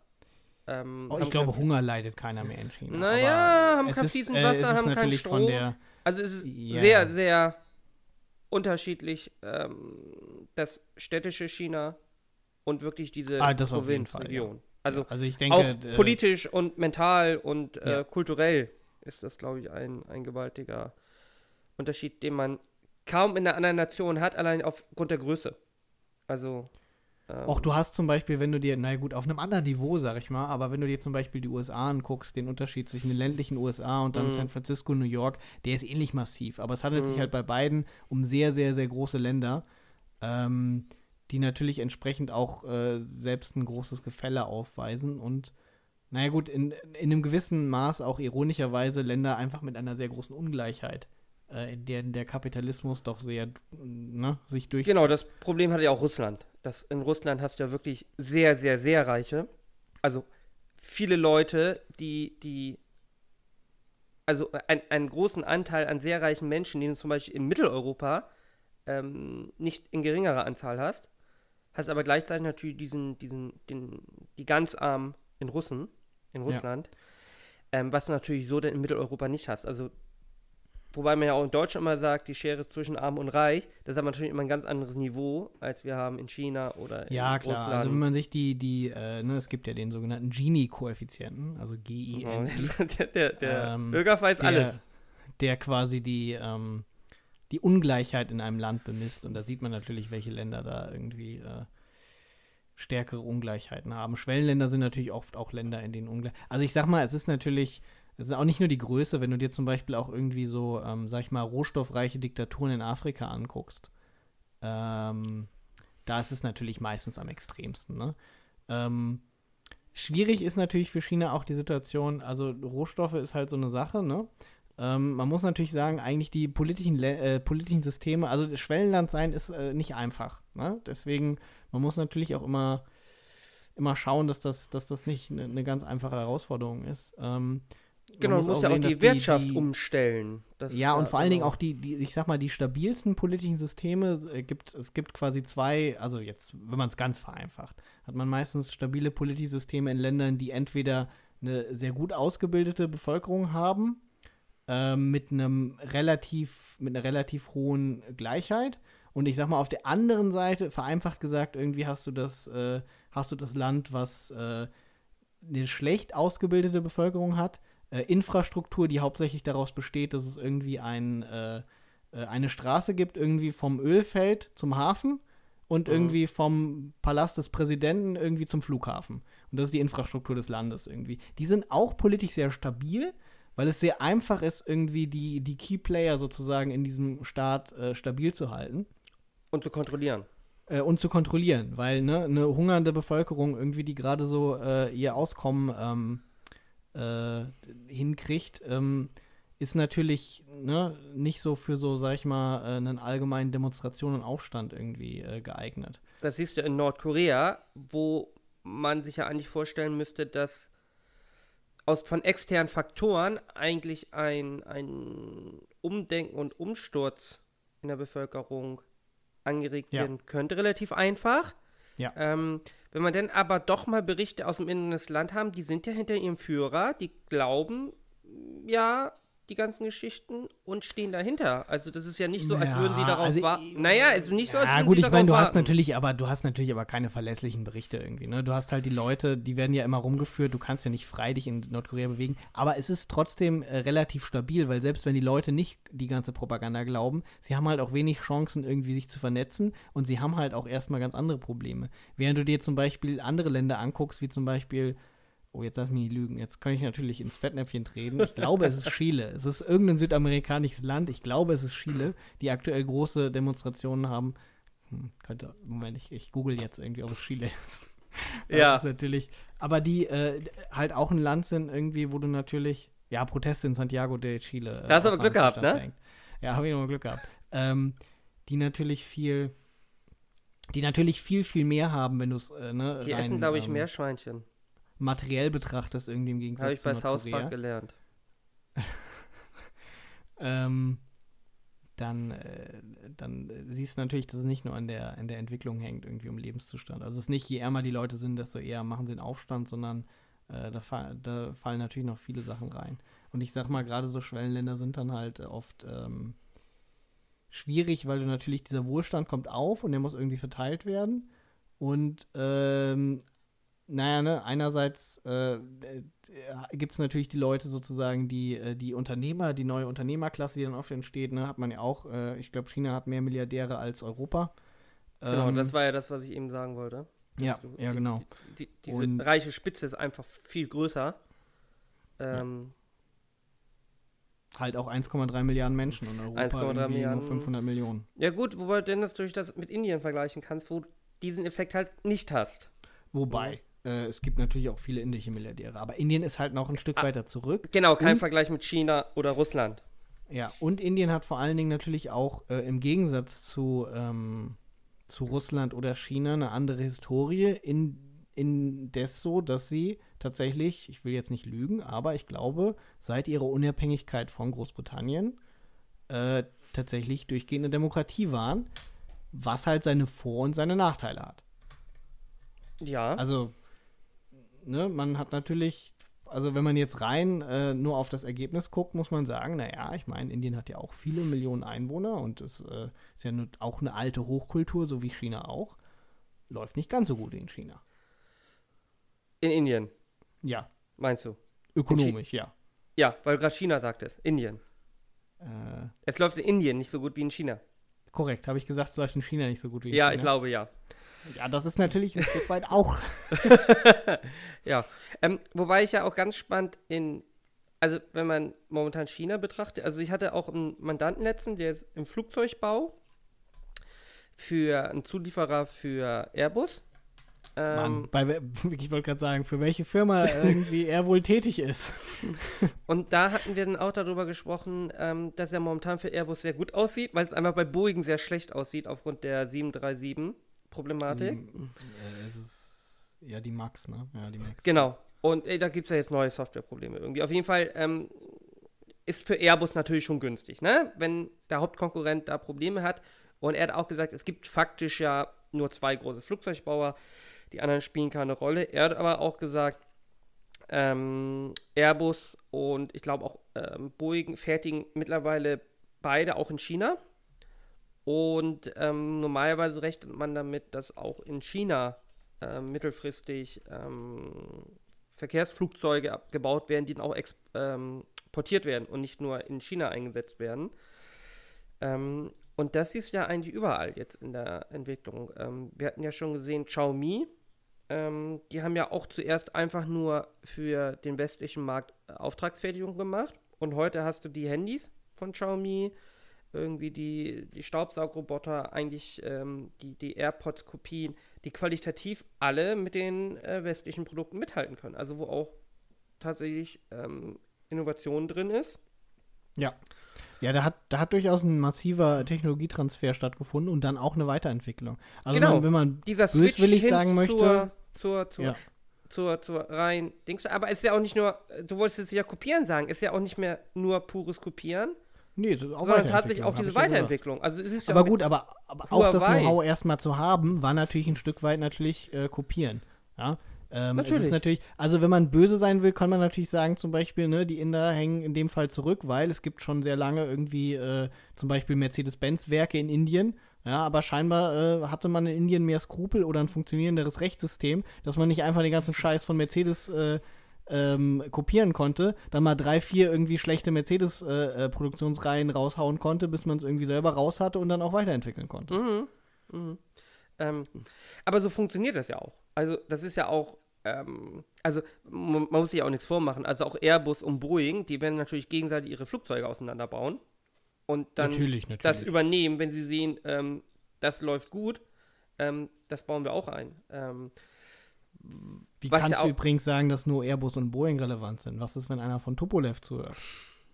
Ähm, oh, ich glaube, Hunger leidet keiner mehr in China. Naja, haben kein fließend Wasser, äh, haben keinen Strom. also es ist yeah. sehr, sehr unterschiedlich, ähm, das städtische China und wirklich diese ah, Provinzregion. Ja. Also, also ich denke, auch äh, politisch und mental und äh, ja. kulturell ist das, glaube ich, ein, ein gewaltiger Unterschied, den man kaum in einer anderen Nation hat, allein aufgrund der Größe. Also. Ähm, auch du hast zum Beispiel, wenn du dir, na gut, auf einem anderen Niveau, sag ich mal, aber wenn du dir zum Beispiel die USA anguckst, den Unterschied zwischen den ländlichen USA und dann mm. San Francisco, New York, der ist ähnlich massiv. Aber es handelt mm. sich mhm. halt bei beiden um sehr, sehr, sehr große Länder. Ähm, die natürlich entsprechend auch äh, selbst ein großes Gefälle aufweisen und naja gut, in, in einem gewissen Maß auch ironischerweise Länder einfach mit einer sehr großen Ungleichheit, äh, in der der Kapitalismus doch sehr ne, sich durch. Genau, das Problem hatte ja auch Russland. Das, in Russland hast du ja wirklich sehr, sehr, sehr reiche, also viele Leute, die, die also ein, einen großen Anteil an sehr reichen Menschen, den du zum Beispiel in Mitteleuropa ähm, nicht in geringerer Anzahl hast hast aber gleichzeitig natürlich diesen, diesen, den, die ganz armen in Russen, in Russland, ja. ähm, was du natürlich so denn in Mitteleuropa nicht hast. Also, wobei man ja auch in Deutschland immer sagt, die Schere zwischen arm und reich, das ist aber natürlich immer ein ganz anderes Niveau, als wir haben in China oder in ja, klar. Russland. Also wenn man sich die, die, äh, ne, es gibt ja den sogenannten Gini-Koeffizienten, also G-I-N. -I. der der, der ähm, Bürger weiß der, alles. Der quasi die, ähm, die Ungleichheit in einem Land bemisst. Und da sieht man natürlich, welche Länder da irgendwie äh, stärkere Ungleichheiten haben. Schwellenländer sind natürlich oft auch Länder, in denen Ungleichheit. Also ich sag mal, es ist natürlich, es ist auch nicht nur die Größe, wenn du dir zum Beispiel auch irgendwie so, ähm, sag ich mal, rohstoffreiche Diktaturen in Afrika anguckst. Ähm, da ist es natürlich meistens am extremsten. Ne? Ähm, schwierig ist natürlich für China auch die Situation, also Rohstoffe ist halt so eine Sache, ne? Ähm, man muss natürlich sagen, eigentlich die politischen, äh, politischen Systeme, also Schwellenland sein ist äh, nicht einfach. Ne? Deswegen, man muss natürlich auch immer, immer schauen, dass das, dass das nicht eine ne ganz einfache Herausforderung ist. Ähm, genau, man muss, muss ja auch die Wirtschaft die, die, umstellen. Das ja, und vor allen Dingen auch die, die, ich sag mal, die stabilsten politischen Systeme äh, gibt, es gibt quasi zwei, also jetzt, wenn man es ganz vereinfacht, hat man meistens stabile politische Systeme in Ländern, die entweder eine sehr gut ausgebildete Bevölkerung haben, ähm, mit einem relativ, mit einer relativ hohen Gleichheit. Und ich sag mal, auf der anderen Seite, vereinfacht gesagt, irgendwie hast du das, äh, hast du das Land, was äh, eine schlecht ausgebildete Bevölkerung hat, äh, Infrastruktur, die hauptsächlich daraus besteht, dass es irgendwie ein, äh, äh, eine Straße gibt, irgendwie vom Ölfeld zum Hafen und mhm. irgendwie vom Palast des Präsidenten irgendwie zum Flughafen. Und das ist die Infrastruktur des Landes irgendwie. Die sind auch politisch sehr stabil, weil es sehr einfach ist, irgendwie die, die Key-Player sozusagen in diesem Staat äh, stabil zu halten. Und zu kontrollieren. Äh, und zu kontrollieren, weil ne, eine hungernde Bevölkerung irgendwie, die gerade so äh, ihr Auskommen ähm, äh, hinkriegt, ähm, ist natürlich ne, nicht so für so, sag ich mal, äh, einen allgemeinen Demonstration und Aufstand irgendwie äh, geeignet. Das siehst du in Nordkorea, wo man sich ja eigentlich vorstellen müsste, dass aus, von externen Faktoren eigentlich ein, ein Umdenken und Umsturz in der Bevölkerung angeregt Ja. werden könnte. Relativ einfach. Ja. Ähm, wenn man dann aber doch mal Berichte aus dem Inneren des Land haben, die sind ja hinter ihrem Führer, die glauben ja die ganzen Geschichten und stehen dahinter. Also das ist ja nicht so, als Ja, würden sie darauf also- warten. Naja, es ist nicht so, als Ja, würden gut, sie ich meine, darauf du hast warten. natürlich, aber du hast natürlich aber keine verlässlichen Berichte irgendwie. Ne? Du hast halt die Leute, die werden ja immer rumgeführt. Du kannst ja nicht frei dich in Nordkorea bewegen. Aber es ist trotzdem äh, relativ stabil, weil selbst wenn die Leute nicht die ganze Propaganda glauben, sie haben halt auch wenig Chancen irgendwie sich zu vernetzen und sie haben halt auch erstmal ganz andere Probleme. Während du dir zum Beispiel andere Länder anguckst, wie zum Beispiel Oh, jetzt lass mich nicht lügen. Jetzt kann ich natürlich ins Fettnäpfchen treten. Ich glaube, es ist Chile. Es ist irgendein südamerikanisches Land. Ich glaube, es ist Chile, die aktuell große Demonstrationen haben. Hm, könnte, Moment, ich, ich google jetzt irgendwie, ob es Chile ist. Ja. ist natürlich. Aber die äh, halt auch ein Land sind irgendwie, wo du natürlich. Ja, Proteste in Santiago de Chile. äh, Da hast du aber Glück gehabt, ne? verhängt. Ja, habe ich nochmal Glück gehabt. Ähm, die natürlich viel. Die natürlich viel, viel mehr haben, wenn du es äh, ne, Die rein, essen, glaube ich, ähm, Meerschweinchen. Materiell betrachtest, irgendwie im Gegensatz Habe ich zu bei South. Park gelernt. ähm, dann, äh, dann siehst du natürlich, dass es nicht nur an der, an der Entwicklung hängt, irgendwie um Lebenszustand. Also es ist nicht, je ärmer die Leute sind, desto eher machen sie einen Aufstand, sondern äh, da, fa da fallen natürlich noch viele Sachen rein. Und ich sag mal, gerade so Schwellenländer sind dann halt oft ähm, schwierig, weil du natürlich, dieser Wohlstand kommt auf und der muss irgendwie verteilt werden. Und ähm, naja, ne, einerseits äh, gibt es natürlich die Leute sozusagen, die, äh, die Unternehmer, die neue Unternehmerklasse, die dann oft entsteht, ne, hat man ja auch, äh, ich glaube, China hat mehr Milliardäre als Europa. Genau, Ähm, das war ja das, was ich eben sagen wollte. ja, Du- ja, die- genau. Die, die, diese Und- reiche Spitze ist einfach viel größer. Ähm, Halt auch 1,3 Milliarden Menschen und Europa 1,3 irgendwie Milliarden. nur 500 Millionen. ja. gut, wobei du Dennis durch das mit Indien vergleichen kannst, wo du diesen Effekt halt nicht hast. Wobei, äh, es gibt natürlich auch viele indische Milliardäre, aber Indien ist halt noch ein Stück Ah. weiter zurück. Genau, kein Und- Vergleich mit China oder Russland. Ja, und Indien hat vor allen Dingen natürlich auch äh, im Gegensatz zu, ähm, zu Russland oder China eine andere Historie, in, indes so, dass sie tatsächlich, ich will jetzt nicht lügen, aber ich glaube, seit ihrer Unabhängigkeit von Großbritannien äh, tatsächlich durchgehende Demokratie waren, was halt seine Vor- und seine Nachteile hat. Ja. Also, ne, man hat natürlich, also wenn man jetzt rein äh, nur auf das Ergebnis guckt, muss man sagen, naja, ich meine, Indien hat ja auch viele Millionen Einwohner und es äh, ist ja auch eine alte Hochkultur, so wie China auch. Läuft nicht ganz so gut in China. in Indien, Ja, meinst du? ökonomisch, ja. Ja, weil gerade China sagt es. Indien. Äh, Es läuft in Indien nicht so gut wie in China. korrekt, habe ich gesagt, es läuft in China nicht so gut wie in Ja, China. ich glaube ja. Ja, das ist natürlich ein Stück weit auch. Ja. Ähm, wobei ich ja auch ganz spannend in, also wenn man momentan China betrachtet, also ich hatte auch einen Mandanten letzten, der ist im Flugzeugbau für einen Zulieferer für Airbus. Ähm, Mann, bei, ich wollte gerade sagen, für welche Firma irgendwie er wohl tätig ist. Und da hatten wir dann auch darüber gesprochen, ähm, dass er momentan für Airbus sehr gut aussieht, weil es einfach bei Boeing sehr schlecht aussieht aufgrund der 737-Problematik. Sieben, äh, es ist ja die Max, ne? Ja, die Max. Genau. Und äh, da gibt es ja jetzt neue Softwareprobleme irgendwie. Auf jeden Fall ähm, ist für Airbus natürlich schon günstig, ne? Wenn der Hauptkonkurrent da Probleme hat. Und er hat auch gesagt, es gibt faktisch ja nur zwei große Flugzeugbauer. Die anderen spielen keine Rolle. Er hat aber auch gesagt, ähm, Airbus und ich glaube auch ähm, Boeing fertigen mittlerweile beide auch in China. Und ähm, normalerweise rechnet man damit, dass auch in China ähm, mittelfristig ähm, Verkehrsflugzeuge gebaut werden, die dann auch exportiert werden und nicht nur in China eingesetzt werden. Ähm, und das ist ja eigentlich überall jetzt in der Entwicklung. Ähm, wir hatten ja schon gesehen, Xiaomi, ähm, die haben ja auch zuerst einfach nur für den westlichen Markt äh, Auftragsfertigung gemacht Und heute hast du die Handys von Xiaomi, irgendwie die, die Staubsaugroboter, eigentlich ähm, die, die AirPods-Kopien, die qualitativ alle mit den äh, westlichen Produkten mithalten können. Also wo auch tatsächlich ähm, Innovation drin ist. Ja. Ja, da hat, da hat durchaus ein massiver Technologietransfer stattgefunden und dann auch eine Weiterentwicklung. Also Genau. man, wenn man Dieser böswillig hin sagen möchte, Zur, zur, zur, Ja. zur, zur rein Dings. Aber es ist ja auch nicht nur, du wolltest es ja kopieren sagen, ist ja auch nicht mehr nur pures Kopieren, nee, ist auch sondern tatsächlich Weiterentwicklung, auch diese. Weiterentwicklung. Also es ist ja Aber gut, aber, aber auch das. Know-how erstmal zu haben, war natürlich ein Stück weit natürlich äh, kopieren. Ja? Ähm, Natürlich. natürlich, also wenn man böse sein will, kann man natürlich sagen, zum Beispiel, ne, die Inder hängen in dem Fall zurück, weil es gibt schon sehr lange irgendwie äh, zum Beispiel Mercedes-Benz-Werke in Indien. Ja, aber scheinbar äh, hatte man in Indien mehr Skrupel oder ein funktionierenderes Rechtssystem, dass man nicht einfach den ganzen Scheiß von Mercedes äh, ähm, kopieren konnte, dann mal drei, vier irgendwie schlechte Mercedes-Produktionsreihen raushauen konnte, bis man es irgendwie selber raus hatte und dann auch weiterentwickeln konnte. Mhm. Mhm. Ähm, aber so funktioniert das ja auch. Also, das ist ja auch, ähm, also man, muss sich auch nichts vormachen. Also auch Airbus und Boeing, die werden natürlich gegenseitig ihre Flugzeuge auseinanderbauen und dann natürlich, das natürlich. übernehmen, wenn sie sehen, ähm, das läuft gut. Ähm, das bauen wir auch ein. Ähm, Wie was kannst du übrigens sagen, dass nur Airbus und Boeing relevant sind? Was ist, wenn einer von Tupolev zuhört?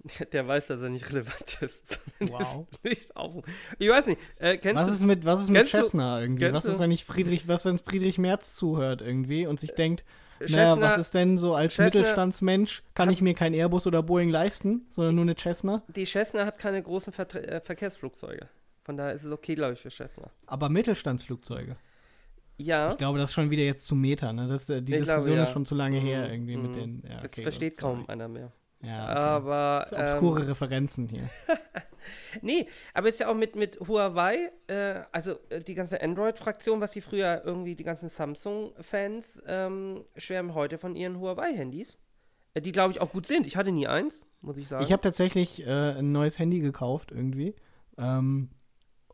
der weiß, dass er nicht relevant ist. Wow. nicht auf. Ich weiß nicht. Äh, Was du ist mit, was ist mit Cessna irgendwie? Was ist, wenn ich Friedrich, was, wenn Friedrich Merz zuhört irgendwie und sich denkt, naja, Cessna- was ist denn so als Cessna- Mittelstandsmensch, kann ich mir kein Airbus oder Boeing leisten, sondern nur eine Cessna? Die Cessna hat keine großen Vertre äh, Verkehrsflugzeuge. Von daher ist es okay, glaube ich, für Cessna. Aber Mittelstandsflugzeuge. Ja, Ich glaube, das ist schon wieder jetzt zu Meter, ne? Das, äh, die Ich glaube, Diskussion ja. ist schon zu lange her Mhm, irgendwie mit mhm. den. Ja, das okay, versteht sorry. kaum einer mehr. Ja, okay. Aber. Das sind obskure Ähm, Referenzen hier. nee, aber ist ja auch mit, mit Huawei, äh, also äh, die ganze Android-Fraktion, was die früher irgendwie, die ganzen Samsung-Fans, ähm, schwärmen heute von ihren Huawei-Handys. Äh, die, glaube ich, auch gut sind. Ich hatte nie eins, muss ich sagen. Ich habe tatsächlich äh, ein neues Handy gekauft irgendwie. Ähm,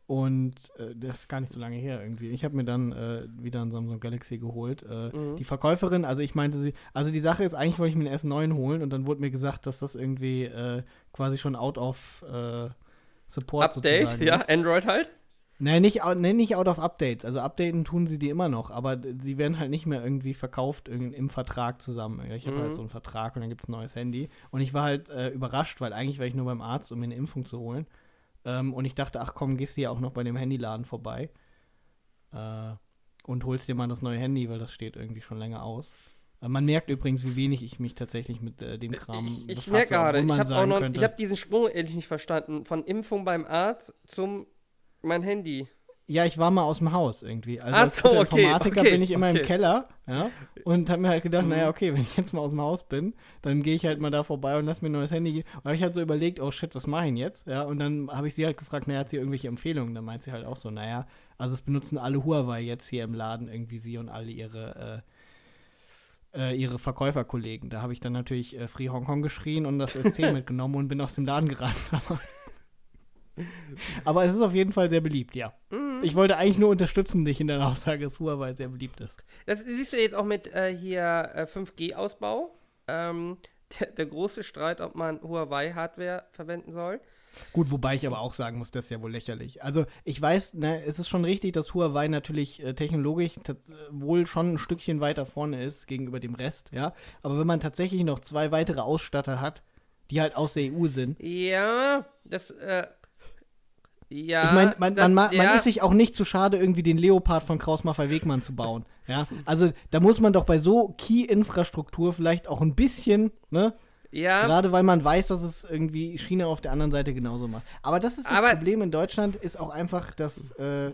und äh, das ist gar nicht so lange her irgendwie. Ich habe mir dann äh, wieder ein Samsung Galaxy geholt. Äh, Mhm. Die Verkäuferin, also ich meinte sie, also die Sache ist, eigentlich wollte ich mir einen S9 holen und dann wurde mir gesagt, dass das irgendwie äh, quasi schon out of äh, Support Update, sozusagen ja, ist. Android halt. Nein, nicht, nee, nicht out of updates. Also updaten tun sie die immer noch, aber sie werden halt nicht mehr irgendwie verkauft im Vertrag zusammen. Ich habe Mhm. halt so einen Vertrag und dann gibt es ein neues Handy. Und ich war halt äh, überrascht, weil eigentlich war ich nur beim Arzt, um mir eine Impfung zu holen. Ähm, und ich dachte, ach komm, gehst du ja auch noch bei dem Handyladen vorbei. Äh, und holst dir mal das neue Handy, weil das steht irgendwie schon länger aus. Äh, man merkt übrigens, wie wenig ich mich tatsächlich mit äh, dem Kram Ich, ich befasse, merke gerade, ich noch, könnte- ich habe diesen Sprung ehrlich nicht verstanden. Von Impfung beim Arzt zum mein Handy. Ja, ich war mal aus dem Haus irgendwie. Also als so, okay, Informatiker okay, bin ich immer im okay. Keller, ja, und habe mir halt gedacht, Mhm. naja, okay, wenn ich jetzt mal aus dem Haus bin, dann gehe ich halt mal da vorbei und lass mir ein neues Handy geben. Und habe ich halt so überlegt, oh shit, was mache ich denn jetzt? Ja, und dann habe ich sie halt gefragt, naja, hat sie irgendwelche Empfehlungen? Dann meint sie halt auch so, naja, also es benutzen alle Huawei jetzt hier im Laden irgendwie sie und alle ihre äh, äh, ihre Verkäuferkollegen. Da habe ich dann natürlich äh, Free Hong Kong geschrien und das SC mitgenommen und bin aus dem Laden gerannt. Aber, aber es ist auf jeden Fall sehr beliebt, ja. Mhm. Ich wollte eigentlich nur unterstützen dich in deiner Aussage, dass Huawei sehr beliebt ist. Das siehst du jetzt auch mit äh, hier äh, 5G-Ausbau. Ähm, der, der große Streit, ob man Huawei-Hardware verwenden soll. Gut, wobei ich aber auch sagen muss, das ist ja wohl lächerlich. Also ich weiß, ne, es ist schon richtig, dass Huawei natürlich äh, technologisch wohl schon ein Stückchen weiter vorne ist gegenüber dem Rest, ja. Aber wenn man tatsächlich noch zwei weitere Ausstatter hat, die halt aus der EU sind, Ja, das, äh, ja. ich meine, man, man, ma- ja, man ist sich auch nicht zu schade, irgendwie den Leopard von Kraus Maffei Wegmann zu bauen. Ja, also da muss man doch bei so Key-Infrastruktur vielleicht auch ein bisschen, ne, ja, Gerade weil man weiß, dass es irgendwie China auf der anderen Seite genauso macht. Aber das ist das Aber- Problem in Deutschland, ist auch einfach, dass. Äh,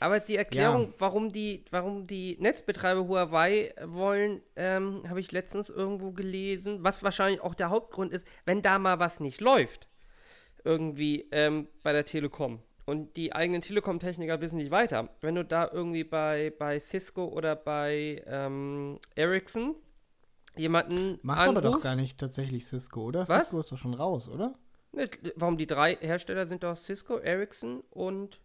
aber die Erklärung, Ja. warum, die, warum die Netzbetreiber Huawei wollen, ähm, habe ich letztens irgendwo gelesen, was wahrscheinlich auch der Hauptgrund ist, wenn da mal was nicht läuft, irgendwie ähm, bei der Telekom. Und die eigenen Telekom-Techniker wissen nicht weiter. Wenn du da irgendwie bei, bei Cisco oder bei ähm, Ericsson jemanden macht aber doch anrufst, gar nicht tatsächlich Cisco, oder? Was? Cisco ist doch schon raus, oder? Ne, Warum die drei Hersteller sind doch Cisco, Ericsson und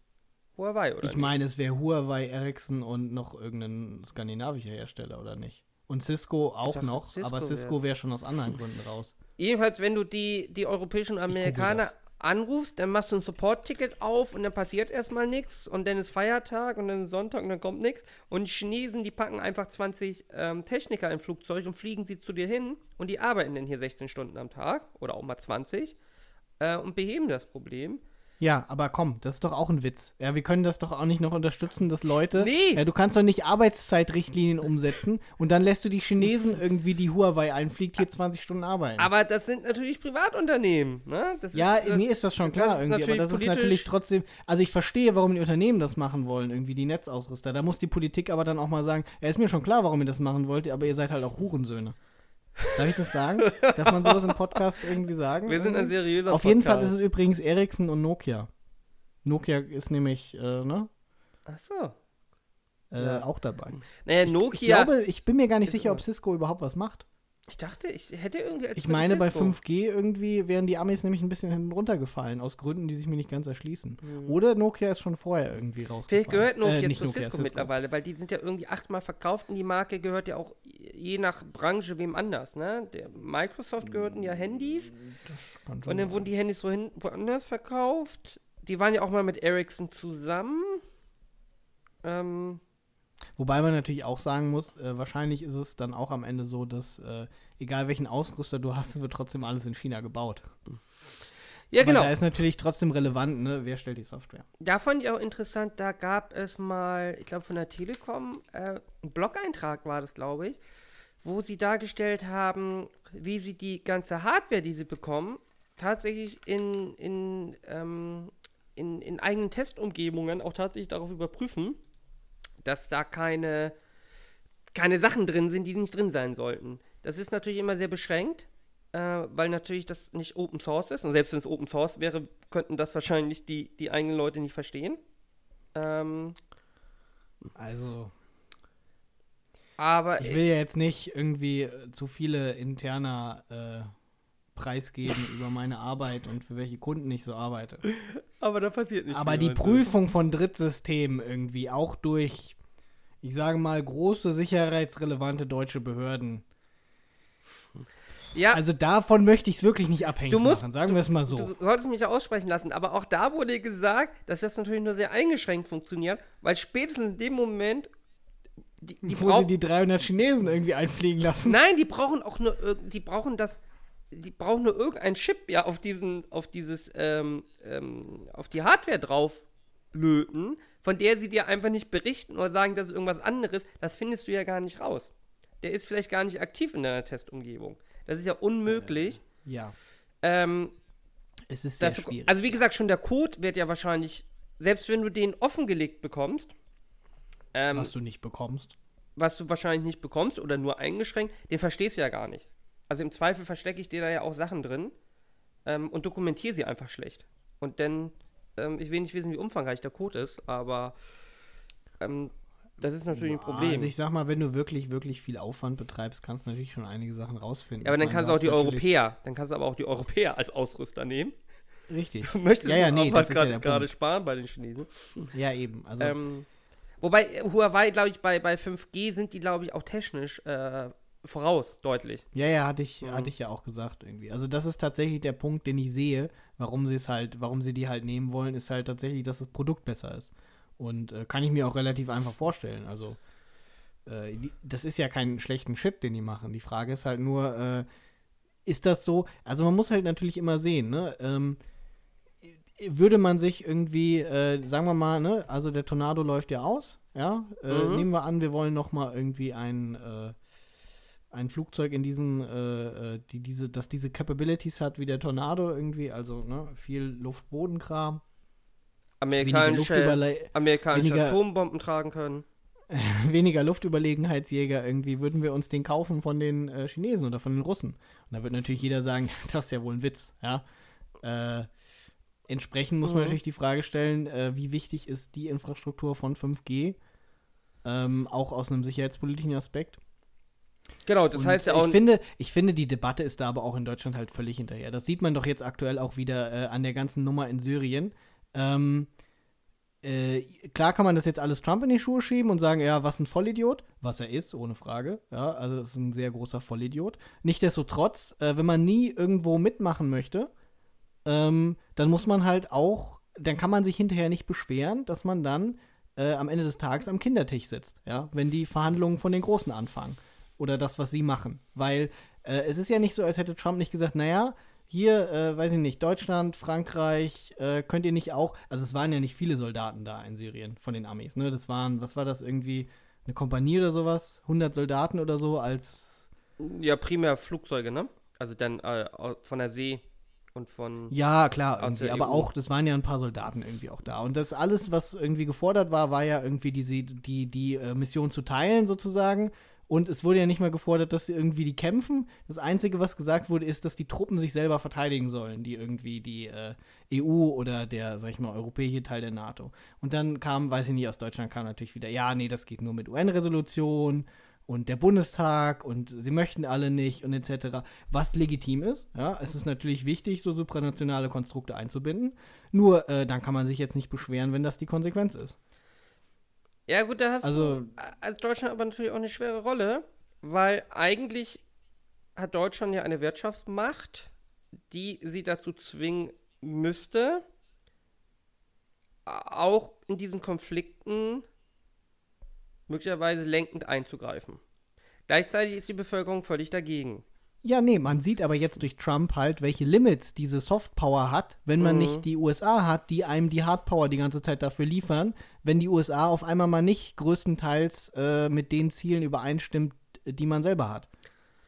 Huawei, oder? Ich meine, es wäre Huawei, Ericsson und noch irgendein skandinavischer Hersteller, oder nicht? Und Cisco auch dachte, noch, Cisco aber Cisco wäre schon aus anderen Gründen raus. Jedenfalls, wenn du die, die europäischen Amerikaner. Anrufst, dann machst du ein Support-Ticket auf und dann passiert erstmal nichts und dann ist Feiertag und dann ist Sonntag und dann kommt nichts. Und Chinesen, die packen einfach 20 ähm, Techniker in Flugzeug und fliegen sie zu dir hin und die arbeiten dann hier 16 Stunden am Tag oder auch mal 20 äh, und beheben das Problem. Ja, aber komm, das ist doch auch ein Witz. Ja, wir können das doch auch nicht noch unterstützen, dass Leute. Nee. Ja, du kannst doch nicht Arbeitszeitrichtlinien umsetzen und dann lässt du die Chinesen irgendwie, die Huawei einfliegt, hier 20 Stunden arbeiten. Aber das sind natürlich Privatunternehmen. Ne? Das ja, ist, äh, mir ist das schon das klar ist irgendwie, aber das ist natürlich trotzdem, also ich verstehe, warum die Unternehmen das machen wollen, irgendwie die Netzausrüster. Da muss die Politik aber dann auch mal sagen, ja, ist mir schon klar, warum ihr das machen wollt, aber ihr seid halt auch Hurensöhne. Darf ich das sagen? Darf man sowas im Podcast irgendwie sagen? Wir sind ein seriöser Auf jeden Fall Podcast. ist es übrigens Ericsson und Nokia. Nokia ist nämlich, äh, ne? Ach so. Äh, Ja. auch dabei. Naja, Ich Nokia. glaube, ich bin mir gar nicht sicher, ob Cisco überhaupt was macht. Ich dachte, ich hätte irgendwie. als Ich meine, bei Cisco. 5G irgendwie wären die Amis nämlich ein bisschen hinten runtergefallen, aus Gründen, die sich mir nicht ganz erschließen. Hm. Oder Nokia ist schon vorher irgendwie rausgefallen. Vielleicht gehört Nokia äh, zu Nokia, Cisco, mittlerweile, weil die sind ja irgendwie achtmal verkauft und die Marke gehört ja auch je nach Branche wem anders. Ne? Der Microsoft gehörten ja Handys Kann schon und dann sein. wurden die Handys so hin, woanders verkauft. Die waren ja auch mal mit Ericsson zusammen. Ähm, Wobei man natürlich auch sagen muss, äh, wahrscheinlich ist es dann auch am Ende so, dass äh, egal welchen Ausrüster du hast, es wird trotzdem alles in China gebaut. ja, Aber genau. Da ist natürlich trotzdem relevant, ne? Wer stellt die Software? Da fand ich auch interessant, da gab es mal, ich glaube von der Telekom, äh, einen Blog-Eintrag war das, glaube ich, wo sie dargestellt haben, wie sie die ganze Hardware, die sie bekommen, tatsächlich in, in, ähm, in, in eigenen Testumgebungen auch tatsächlich darauf überprüfen, dass da keine, keine Sachen drin sind, die nicht drin sein sollten. Das ist natürlich immer sehr beschränkt, äh, weil natürlich das nicht Open Source ist. Und selbst wenn es Open Source wäre, könnten das wahrscheinlich die, die eigenen Leute nicht verstehen. Ähm, Also, aber ich will ja jetzt nicht irgendwie äh, zu viele interner äh, preisgeben über meine Arbeit und für welche Kunden ich so arbeite. Aber da passiert nicht Aber die heute. Prüfung von Drittsystemen irgendwie auch durch, ich sage mal, große sicherheitsrelevante deutsche Behörden. Ja, Also davon möchte ich es wirklich nicht abhängig Du musst- machen, sagen wir es mal so. du solltest mich ja aussprechen lassen, aber auch da wurde gesagt, dass das natürlich nur sehr eingeschränkt funktioniert, weil spätestens in dem Moment die, die wo sie die 300 Chinesen irgendwie einfliegen lassen. Nein, die brauchen auch nur die brauchen das die brauchen nur irgendeinen Chip ja auf diesen auf dieses ähm, ähm, auf die Hardware drauf löten, von der sie dir einfach nicht berichten oder sagen, das ist irgendwas anderes, das findest du ja gar nicht raus. Der ist vielleicht gar nicht aktiv in deiner Testumgebung. Das ist ja unmöglich. Ja, Ähm, es ist sehr du, schwierig. also wie gesagt, schon der Code wird ja wahrscheinlich, selbst wenn du den offengelegt bekommst, ähm, was du nicht bekommst. was du wahrscheinlich nicht bekommst oder nur eingeschränkt, den verstehst du ja gar nicht. Also im Zweifel verstecke ich dir da ja auch Sachen drin ähm, und dokumentiere sie einfach schlecht. Und dann, ähm, ich will nicht wissen, wie umfangreich der Code ist, aber ähm, das ist natürlich ein Problem. Also ich sag mal, wenn du wirklich, wirklich viel Aufwand betreibst, kannst du natürlich schon einige Sachen rausfinden. ja, aber dann meine, kannst du auch die Europäer, dann kannst du aber auch die Europäer als Ausrüster nehmen. Richtig. Du möchtest Ja, ja, auch nee, was ist ja gerade Punkt. sparen bei den Chinesen. Ja, eben. Also, Ähm, wobei äh, Huawei, glaube ich, bei, bei 5G sind die, glaube ich, auch technisch äh, voraus, deutlich. ja, ja, hatte ich, Mhm. hatte ich ja auch gesagt irgendwie. Also das ist tatsächlich der Punkt, den ich sehe, warum sie es halt, warum sie die halt nehmen wollen, ist halt tatsächlich, dass das Produkt besser ist. Und äh, kann ich mir auch relativ einfach vorstellen. Also äh, das ist ja kein schlechten Chip, den die machen. Die Frage ist halt nur, äh, ist das so? Also man muss halt natürlich immer sehen, ne? Ähm, würde man sich irgendwie, äh, sagen wir mal, ne, also der Tornado läuft ja aus, ja, äh, Mhm. nehmen wir an, wir wollen noch mal irgendwie ein, äh, ein Flugzeug in diesen, äh, äh, die diese, das diese Capabilities hat wie der Tornado irgendwie, also ne, viel Luft-Boden-Kram, Amerikanische, amerikanische weniger- Atombomben tragen können. weniger Luftüberlegenheitsjäger irgendwie, würden wir uns den kaufen von den äh, Chinesen oder von den Russen. Und da wird natürlich jeder sagen, das ist ja wohl ein Witz, ja. Äh, entsprechend muss man Mhm. natürlich die Frage stellen, äh, wie wichtig ist die Infrastruktur von 5G, ähm, auch aus einem sicherheitspolitischen Aspekt. Genau, das Und heißt ja auch. ich finde, ich finde, die Debatte ist da aber auch in Deutschland halt völlig hinterher. Das sieht man doch jetzt aktuell auch wieder äh, an der ganzen Nummer in Syrien. Ähm, äh, klar kann man das jetzt alles Trump in die Schuhe schieben und sagen, ja, was ein Vollidiot, was er ist, ohne Frage. Ja, also das ist ein sehr großer Vollidiot. Nichtsdestotrotz, äh, wenn man nie irgendwo mitmachen möchte, ähm, dann muss man halt auch, dann kann man sich hinterher nicht beschweren, dass man dann äh, am Ende des Tages am Kindertisch sitzt, ja, wenn die Verhandlungen von den Großen anfangen oder das, was sie machen. Weil äh, es ist ja nicht so, als hätte Trump nicht gesagt, naja, hier, äh, weiß ich nicht, Deutschland, Frankreich, äh, könnt ihr nicht auch, also es waren ja nicht viele Soldaten da in Syrien von den Amis, ne? Das waren, was war das irgendwie, eine Kompanie oder sowas? 100 Soldaten oder so als. Ja, primär Flugzeuge, ne? Also dann äh, von der See und von. Ja, klar, irgendwie, aber EU. auch, das waren ja ein paar Soldaten irgendwie auch da. Und das alles, was irgendwie gefordert war, war ja irgendwie die, die, die äh, Mission zu teilen sozusagen und es wurde ja nicht mal gefordert, dass sie irgendwie die kämpfen. Das Einzige, was gesagt wurde, ist, dass die Truppen sich selber verteidigen sollen, die irgendwie die äh, EU oder der, sag ich mal, europäische Teil der NATO. Und dann kam, weiß ich nicht, aus Deutschland kam natürlich wieder, ja, nee, das geht nur mit UN-Resolution und der Bundestag und sie möchten alle nicht und etc. Was legitim ist. Ja, es ist natürlich wichtig, so supranationale Konstrukte einzubinden. Nur äh, dann kann man sich jetzt nicht beschweren, wenn das die Konsequenz ist. Ja, gut, da hast also, du als Deutschland aber natürlich auch eine schwere Rolle, weil eigentlich hat Deutschland ja eine Wirtschaftsmacht, die sie dazu zwingen müsste, auch in diesen Konflikten möglicherweise lenkend einzugreifen. Gleichzeitig ist die Bevölkerung völlig dagegen. Ja, nee, man sieht aber jetzt durch Trump halt, welche Limits diese Softpower hat, wenn man mhm. nicht die USA hat, die einem die Hardpower die ganze Zeit dafür liefern, wenn die USA auf einmal mal nicht größtenteils äh, mit den Zielen übereinstimmt, die man selber hat.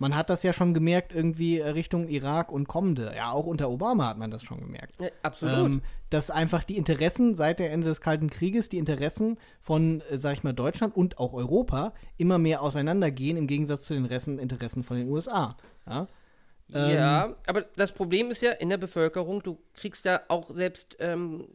Man hat das ja schon gemerkt, irgendwie Richtung Irak und kommende. Ja, auch unter Obama hat man das schon gemerkt. Ja, absolut. Ähm, dass einfach die Interessen seit der Ende des Kalten Krieges, die Interessen von, äh, sag ich mal, Deutschland und auch Europa immer mehr auseinandergehen, im Gegensatz zu den Resten, Interessen von den USA. Ja? Ja, ähm, aber das Problem ist ja in der Bevölkerung, du kriegst ja auch selbst, ähm,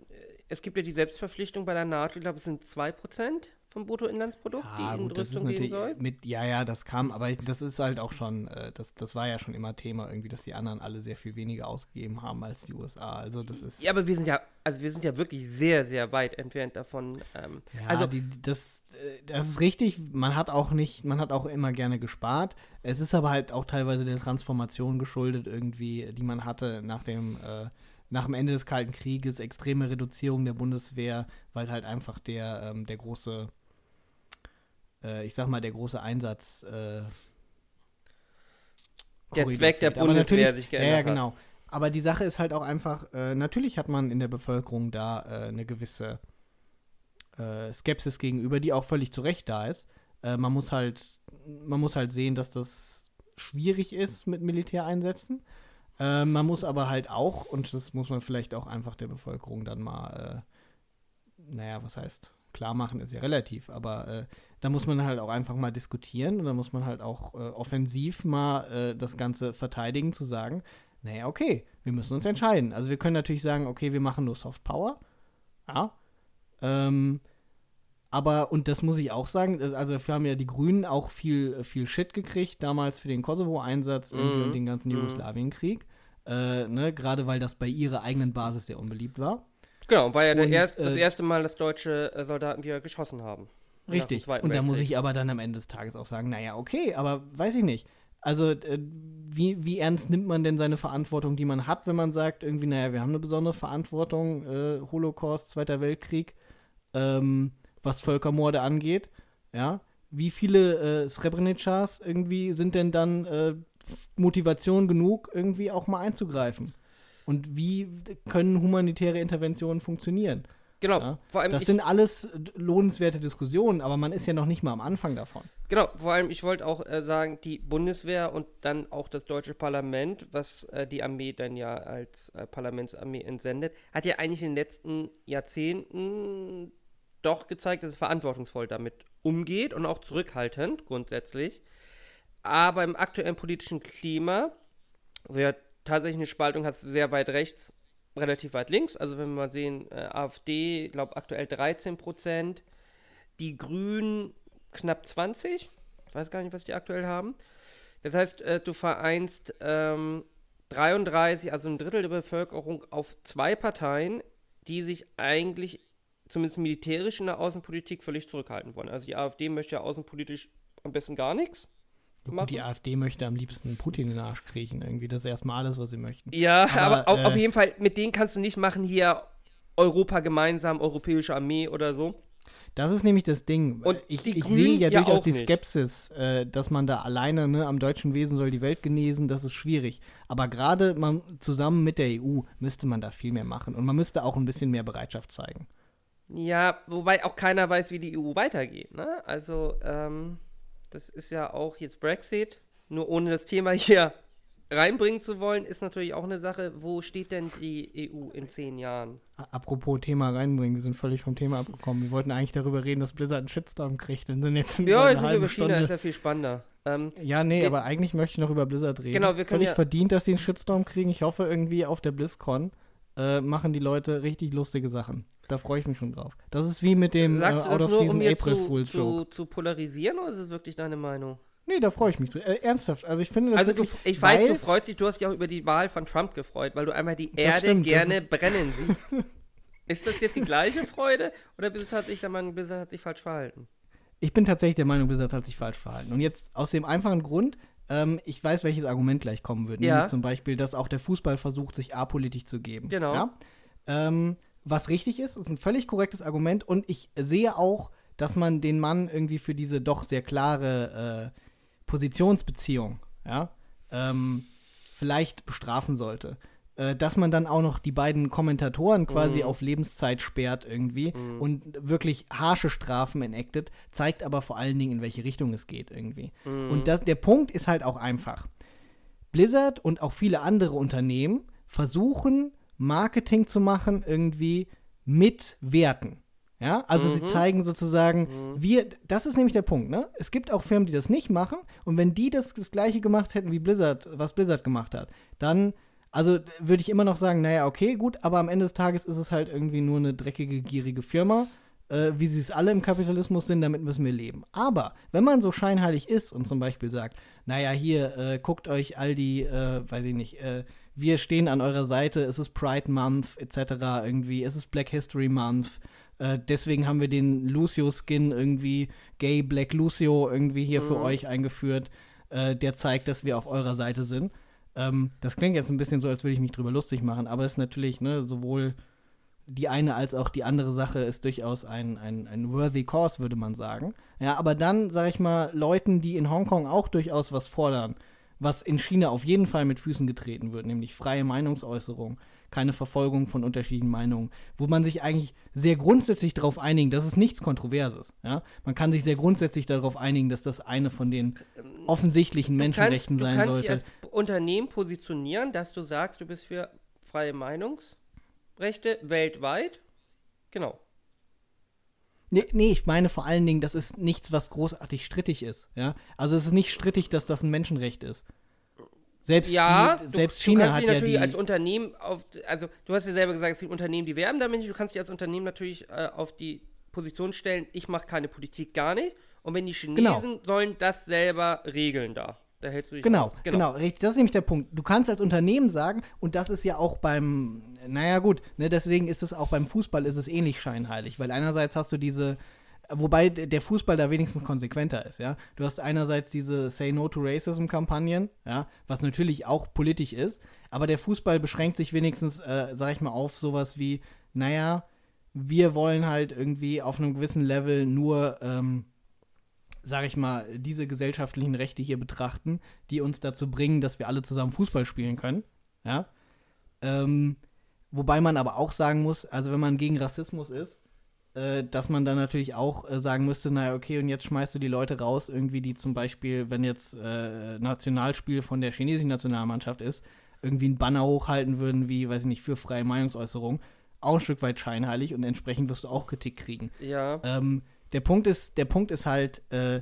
es gibt ja die Selbstverpflichtung bei der NATO, ich glaube, es sind 2% vom Bruttoinlandsprodukt, ja, die in gut, Rüstung gehen soll. Mit, ja, ja, das kam, aber das ist halt auch schon, äh, das, das war ja schon immer Thema irgendwie, dass die anderen alle sehr viel weniger ausgegeben haben als die USA. Also das ist. Ja, aber wir sind ja, also wir sind ja wirklich sehr, sehr weit entfernt davon. Ähm, ja, also die, das, äh, das ist richtig. Man hat auch nicht, man hat auch immer gerne gespart. Es ist aber halt auch teilweise der Transformation geschuldet irgendwie, die man hatte nach dem äh, nach dem Ende des Kalten Krieges extreme Reduzierung der Bundeswehr, weil halt einfach der, ähm, der große äh, ich sag mal, der große Einsatz. Äh, der Zweck der Bundeswehr sich geändert Ja, genau. Aber die Sache ist halt auch einfach, äh, natürlich hat man in der Bevölkerung da äh, eine gewisse äh, Skepsis gegenüber, die auch völlig zu Recht da ist. Äh, man muss halt, man muss halt sehen, dass das schwierig ist mit Militäreinsätzen. Äh, man muss aber halt auch, und das muss man vielleicht auch einfach der Bevölkerung dann mal, äh, naja, was heißt, klar machen ist ja relativ, aber äh, da muss man halt auch einfach mal diskutieren und da muss man halt auch äh, offensiv mal äh, das Ganze verteidigen, zu sagen, naja, okay, wir müssen uns entscheiden. Also wir können natürlich sagen, okay, wir machen nur Soft Power. Ja. Ähm, aber, und das muss ich auch sagen, also dafür haben ja die Grünen auch viel, viel Shit gekriegt, damals für den Kosovo-Einsatz mm. und den ganzen mm. Jugoslawienkrieg. Äh, ne, Gerade weil das bei ihrer eigenen Basis sehr unbeliebt war. Genau, war ja und, erst, das äh, erste Mal, dass deutsche äh, Soldaten wieder geschossen haben. Richtig. Und da muss ich aber dann am Ende des Tages auch sagen, naja, okay, aber weiß ich nicht. Also, äh, wie, wie ernst nimmt man denn seine Verantwortung, die man hat, wenn man sagt, irgendwie, naja, wir haben eine besondere Verantwortung, äh, Holocaust, Zweiter Weltkrieg, ähm, was Völkermorde angeht, ja? Wie viele äh, Srebrenicas irgendwie sind denn dann äh, Motivation genug, irgendwie auch mal einzugreifen? Und wie können humanitäre Interventionen funktionieren? Genau. Ja? Vor allem das sind alles lohnenswerte Diskussionen, aber man ist ja noch nicht mal am Anfang davon. Genau, vor allem, ich wollte auch äh, sagen, die Bundeswehr und dann auch das deutsche Parlament, was äh, die Armee dann ja als äh, Parlamentsarmee entsendet, hat ja eigentlich in den letzten Jahrzehnten doch gezeigt, dass es verantwortungsvoll damit umgeht und auch zurückhaltend grundsätzlich. Aber im aktuellen politischen Klima, ja tatsächlich eine Spaltung hast, sehr weit rechts relativ weit links. Also wenn wir mal sehen, äh, AfD, glaube aktuell 13 Prozent, die Grünen knapp 20. Ich weiß gar nicht, was die aktuell haben. Das heißt, äh, du vereinst ähm, 33, also ein Drittel der Bevölkerung auf zwei Parteien, die sich eigentlich zumindest militärisch in der Außenpolitik völlig zurückhalten wollen. Also die AfD möchte ja außenpolitisch am besten gar nichts. Gut, die AfD möchte am liebsten Putin in den Arsch kriechen, irgendwie. Das ist erstmal alles, was sie möchten. Ja, aber, aber äh, auf jeden Fall, mit denen kannst du nicht machen, hier Europa gemeinsam, europäische Armee oder so. Das ist nämlich das Ding. Und ich, ich sehe ja, ja durchaus die Skepsis, äh, dass man da alleine ne, am deutschen Wesen soll die Welt genesen, das ist schwierig. Aber gerade zusammen mit der EU müsste man da viel mehr machen. Und man müsste auch ein bisschen mehr Bereitschaft zeigen. Ja, wobei auch keiner weiß, wie die EU weitergeht. Ne? Also, ähm, das ist ja auch jetzt Brexit. Nur ohne das Thema hier reinbringen zu wollen, ist natürlich auch eine Sache, wo steht denn die EU in zehn Jahren? Apropos Thema reinbringen, wir sind völlig vom Thema abgekommen. Wir wollten eigentlich darüber reden, dass Blizzard einen Shitstorm kriegt und dann jetzt Ja, jetzt sind wir über China, ist ja viel spannender. Ähm, ja, nee, aber eigentlich möchte ich noch über Blizzard reden. Genau, wir können Völlig ja verdient, dass sie einen Shitstorm kriegen. Ich hoffe irgendwie auf der BlizzCon äh, machen die Leute richtig lustige Sachen. Da freue ich mich schon drauf. Das ist wie mit dem äh, Out of Season um April Fools Show. Zu, zu polarisieren oder ist es wirklich deine Meinung? Nee, da freue ich mich. Äh, ernsthaft. Also ich finde das Also wirklich, du, ich weiß, du freust dich, du hast dich auch über die Wahl von Trump gefreut, weil du einmal die Erde stimmt, gerne brennen siehst. ist das jetzt die gleiche Freude oder bist du tatsächlich der Meinung, Blizzard hat sich falsch verhalten? Ich bin tatsächlich der Meinung, Blizzard hat sich falsch verhalten. Und jetzt aus dem einfachen Grund, ähm, ich weiß, welches Argument gleich kommen wird. Ja. Nämlich zum Beispiel, dass auch der Fußball versucht, sich apolitisch zu geben. Genau. Ja? Ähm, was richtig ist, ist ein völlig korrektes Argument und ich sehe auch, dass man den Mann irgendwie für diese doch sehr klare äh, Positionsbeziehung, ja, ähm, vielleicht bestrafen sollte. Äh, dass man dann auch noch die beiden Kommentatoren quasi mhm. auf Lebenszeit sperrt irgendwie mhm. und wirklich harsche Strafen enactet, zeigt aber vor allen Dingen, in welche Richtung es geht irgendwie. Mhm. Und das, der Punkt ist halt auch einfach. Blizzard und auch viele andere Unternehmen versuchen, Marketing zu machen irgendwie mit Werten. Ja, also mhm. sie zeigen sozusagen, mhm. wir, das ist nämlich der Punkt, ne? Es gibt auch Firmen, die das nicht machen und wenn die das, das gleiche gemacht hätten wie Blizzard, was Blizzard gemacht hat, dann, also würde ich immer noch sagen, naja, okay, gut, aber am Ende des Tages ist es halt irgendwie nur eine dreckige, gierige Firma, äh, wie sie es alle im Kapitalismus sind, damit müssen wir leben. Aber wenn man so scheinheilig ist und zum Beispiel sagt, naja, hier, äh, guckt euch all die, äh, weiß ich nicht, äh, wir stehen an eurer Seite, es ist Pride Month, etc., irgendwie, es ist Black History Month, äh, deswegen haben wir den Lucio-Skin irgendwie, Gay Black Lucio, irgendwie hier mhm. für euch eingeführt. Äh, der zeigt, dass wir auf eurer Seite sind. Ähm, das klingt jetzt ein bisschen so, als würde ich mich drüber lustig machen, aber es ist natürlich, ne, sowohl die eine als auch die andere Sache ist durchaus ein, ein, ein worthy cause, würde man sagen. Ja, aber dann, sag ich mal, Leuten, die in Hongkong auch durchaus was fordern, was in China auf jeden Fall mit Füßen getreten wird, nämlich freie Meinungsäußerung, keine Verfolgung von unterschiedlichen Meinungen, wo man sich eigentlich sehr grundsätzlich darauf einigen, das ist nichts Kontroverses. Ja? Man kann sich sehr grundsätzlich darauf einigen, dass das eine von den offensichtlichen Menschenrechten sein sollte. Du kannst dich als Unternehmen positionieren, dass du sagst, du bist für freie Meinungsrechte weltweit. Genau. Nee, nee, ich meine vor allen Dingen, das ist nichts, was großartig strittig ist. Ja? Also es ist nicht strittig, dass das ein Menschenrecht ist. Selbst, ja, die, selbst du, China du hat dich natürlich ja als Unternehmen auf, also du hast ja selber gesagt, es gibt Unternehmen, die werben damit nicht, du kannst dich als Unternehmen natürlich äh, auf die Position stellen, ich mache keine Politik gar nicht und wenn die Chinesen genau. sollen das selber regeln da. Da hältst du dich genau, genau, genau, richtig. Das ist nämlich der Punkt. Du kannst als Unternehmen sagen, und das ist ja auch beim, naja gut, ne, deswegen ist es auch beim Fußball ist es ähnlich scheinheilig, weil einerseits hast du diese, Wobei der Fußball da wenigstens konsequenter ist, ja. Du hast einerseits diese Say No to Racism-Kampagnen, ja, was natürlich auch politisch ist, aber der Fußball beschränkt sich wenigstens, äh, sag ich mal, auf sowas wie, naja, wir wollen halt irgendwie auf einem gewissen Level nur, ähm, sag ich mal, diese gesellschaftlichen Rechte hier betrachten, die uns dazu bringen, dass wir alle zusammen Fußball spielen können, ja. Ähm, wobei man aber auch sagen muss, also wenn man gegen Rassismus ist, äh, dass man dann natürlich auch äh, sagen müsste, naja, okay, und jetzt schmeißt du die Leute raus, irgendwie, die zum Beispiel, wenn jetzt äh, Nationalspiel von der chinesischen Nationalmannschaft ist, irgendwie ein Banner hochhalten würden, wie, weiß ich nicht, für freie Meinungsäußerung, auch ein Stück weit scheinheilig und entsprechend wirst du auch Kritik kriegen. Ja. Ähm, der Punkt ist, der Punkt ist halt, äh,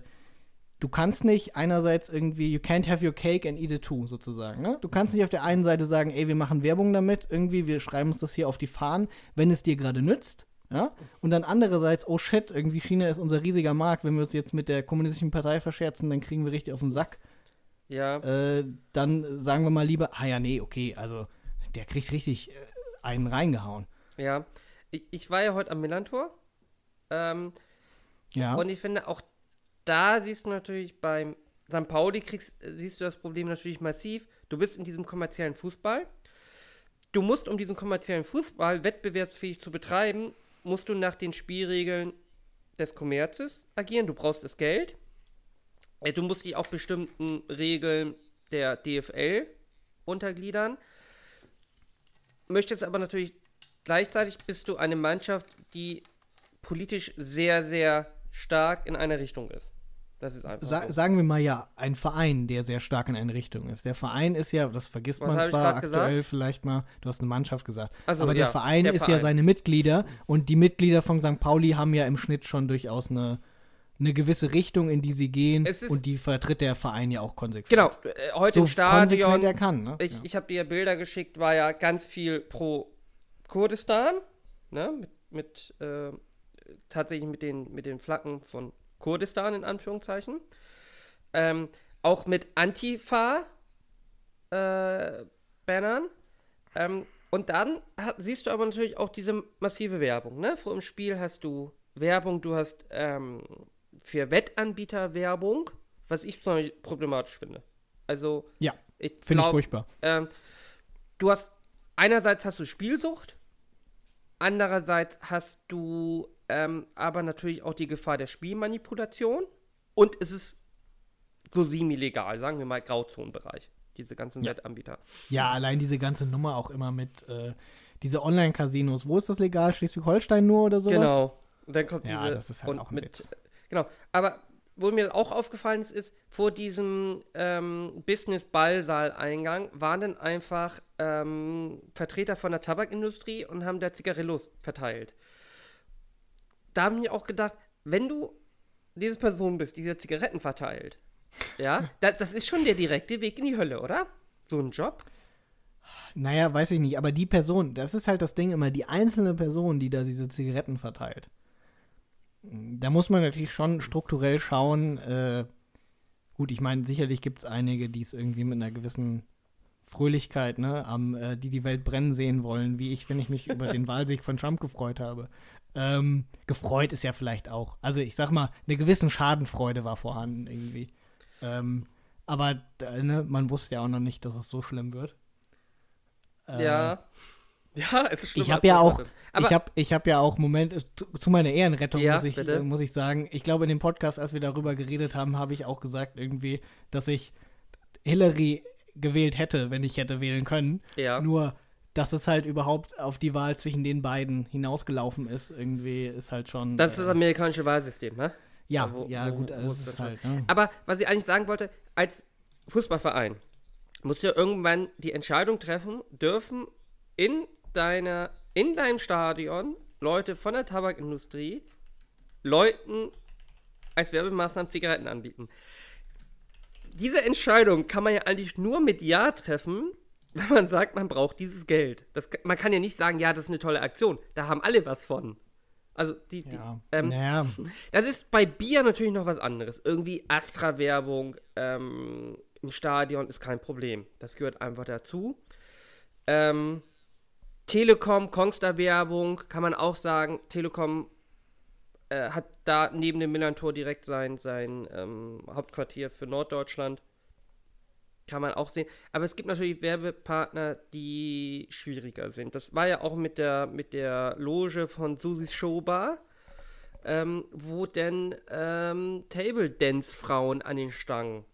du kannst nicht einerseits irgendwie, you can't have your cake and eat it too, sozusagen. Ne? Du kannst nicht auf der einen Seite sagen, ey, wir machen Werbung damit, irgendwie, wir schreiben uns das hier auf die Fahnen, wenn es dir gerade nützt, ja? Und dann andererseits, oh shit, irgendwie China ist unser riesiger Markt, wenn wir uns jetzt mit der kommunistischen Partei verscherzen, dann kriegen wir richtig auf den Sack. Ja. Äh, dann sagen wir mal lieber, ah ja, nee, okay, also der kriegt richtig äh, einen reingehauen. Ja. ich, ich war ja heute am Millantor. Ähm, Ja. Und ich finde, auch da siehst du natürlich beim St. Pauli kriegst, siehst du das Problem natürlich massiv. Du bist in diesem kommerziellen Fußball. Du musst, um diesen kommerziellen Fußball wettbewerbsfähig zu betreiben, musst du nach den Spielregeln des Kommerzes agieren. Du brauchst das Geld. Äh, Du musst dich auch bestimmten Regeln der DFL untergliedern. Möchtest aber natürlich gleichzeitig bist du eine Mannschaft, die politisch sehr, sehr stark in eine Richtung ist. Das ist einfach Sa so. sagen wir mal ja, ein Verein, der sehr stark in eine Richtung ist. Der Verein ist ja, das vergisst Was man zwar aktuell gesagt? vielleicht mal, du hast eine Mannschaft gesagt, Also, aber der ja, Verein der ist ja Verein. seine Mitglieder und die Mitglieder von St. Pauli haben ja im Schnitt schon durchaus eine, eine gewisse Richtung, in die sie gehen und die vertritt der Verein ja auch konsequent. Genau, äh, heute so im Stadion. er kann. Ne? Ich, ja. ich habe dir Bilder geschickt, war ja ganz viel pro Kurdistan, ne? Mit, mit äh, tatsächlich mit den, mit den Flaggen von Kurdistan in Anführungszeichen. Ähm, auch mit Antifa-Bannern. ähm, und dann hat, siehst du aber natürlich auch diese massive Werbung. Ne? Vor dem Spiel hast du Werbung, du hast ähm, für Wettanbieter Werbung, was ich problematisch finde. Also, ja, finde ich furchtbar. ähm, du hast einerseits hast du Spielsucht, andererseits hast du ähm, aber natürlich auch die Gefahr der Spielmanipulation und es ist so semi-legal, sagen wir mal Grauzonenbereich, diese ganzen Ja. Wettanbieter. Ja, allein diese ganze Nummer auch immer mit äh, diese Online-Casinos. Wo ist das legal? Schleswig-Holstein nur oder sowas? Genau. Und dann kommt Ja, diese das ist halt und auch ein mit Witz. genau. Aber wo mir auch aufgefallen ist, ist vor diesem ähm, Business-Ballsaal-Eingang waren dann einfach ähm, Vertreter von der Tabakindustrie und haben da Zigarillos verteilt. Da haben wir auch gedacht, wenn du diese Person bist, die diese Zigaretten verteilt, ja, da, das ist schon der direkte Weg in die Hölle, oder? So ein Job? Naja, weiß ich nicht, aber die Person, das ist halt das Ding immer, die einzelne Person, die da diese Zigaretten verteilt. Da muss man natürlich schon strukturell schauen. Äh, gut, ich meine, sicherlich gibt es einige, die es irgendwie mit einer gewissen Fröhlichkeit, ne, am, äh, die die Welt brennen sehen wollen, wie ich, wenn ich mich über den Wahlsieg von Trump gefreut habe. Ähm, gefreut ist ja vielleicht auch. Also ich sag mal, eine gewisse Schadenfreude war vorhanden irgendwie. Ähm, aber äh, ne, man wusste ja auch noch nicht, dass es so schlimm wird. Äh, ja. Ja, es ist schlimm. ich habe ja auch, ich habe ich hab ja auch, Moment, äh, zu, zu meiner Ehrenrettung Ja, muss, ich, bitte. äh, muss ich sagen, ich glaube in dem Podcast, als wir darüber geredet haben, habe ich auch gesagt irgendwie, dass ich Hillary gewählt hätte, wenn ich hätte wählen können. ja. Nur, dass es halt überhaupt auf die Wahl zwischen den beiden hinausgelaufen ist, irgendwie ist halt schon. Das ist das äh, amerikanische Wahlsystem, ne? ja, wo- ja, wo- gut, wo ist ist halt. Ne? Aber was ich eigentlich sagen wollte, als Fußballverein musst du ja irgendwann die Entscheidung treffen, dürfen in deiner, in deinem Stadion Leute von der Tabakindustrie Leuten als Werbemaßnahmen Zigaretten anbieten. Diese Entscheidung kann man ja eigentlich nur mit Ja treffen, wenn man sagt, man braucht dieses Geld. Das, man kann ja nicht sagen, ja, das ist eine tolle Aktion. Da haben alle was von. Also die, die Ja, ähm, naja, das ist bei Bier natürlich noch was anderes. Irgendwie Astra-Werbung ähm, im Stadion ist kein Problem. Das gehört einfach dazu. Ähm, Telekom, Kongstar-Werbung, kann man auch sagen. Telekom äh, hat da neben dem Millantor direkt sein, sein ähm, Hauptquartier für Norddeutschland. Kann man auch sehen. Aber es gibt natürlich Werbepartner, die schwieriger sind. Das war ja auch mit der, mit der Loge von Susis Showbar ähm, wo denn ähm, Table Dance Frauen an den Stangen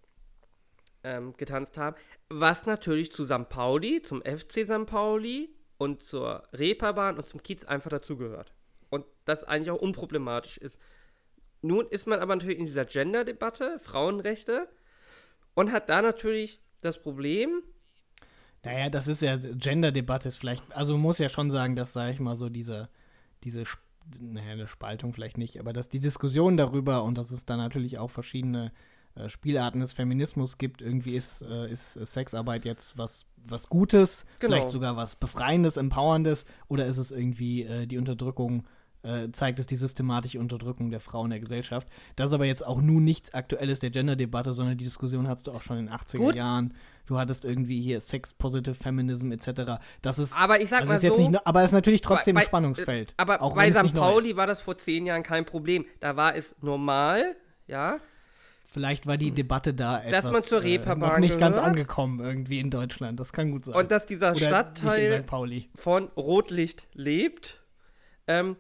ähm, getanzt haben, was natürlich zu St. Pauli, zum FC St. Pauli und zur Reeperbahn und zum Kiez einfach dazugehört. Und das eigentlich auch unproblematisch ist. Nun ist man aber natürlich in dieser Gender-Debatte, Frauenrechte, und hat da natürlich das Problem, Naja, das ist ja, Gender-Debatte ist vielleicht, also man muss ja schon sagen, dass, sage ich mal, so diese, diese, naja, eine Spaltung vielleicht nicht, aber dass die Diskussion darüber und dass es da natürlich auch verschiedene äh, Spielarten des Feminismus gibt, irgendwie ist, äh, ist Sexarbeit jetzt was, was Gutes, Genau. vielleicht sogar was Befreiendes, Empowerndes, oder ist es irgendwie äh, die Unterdrückung äh, zeigt es die systematische Unterdrückung der Frauen in der Gesellschaft. Das ist aber jetzt auch nun nichts Aktuelles der Gender-Debatte, sondern die Diskussion hattest du auch schon in den 80er Gut. Jahren. Du hattest irgendwie hier Sex-Positive Feminism etc. Das ist, Aber ich sag das mal ist jetzt so, nicht, aber es ist natürlich trotzdem bei- ein Spannungsfeld. Aber auch bei St. Pauli war das vor zehn Jahren kein Problem. Da war es normal, ja. Vielleicht war die Debatte da etwas Dass man zur äh, noch nicht ganz gehört. angekommen irgendwie in Deutschland. Das kann gut sein. Und dass dieser Oder Stadtteil von Rotlicht lebt. Ähm,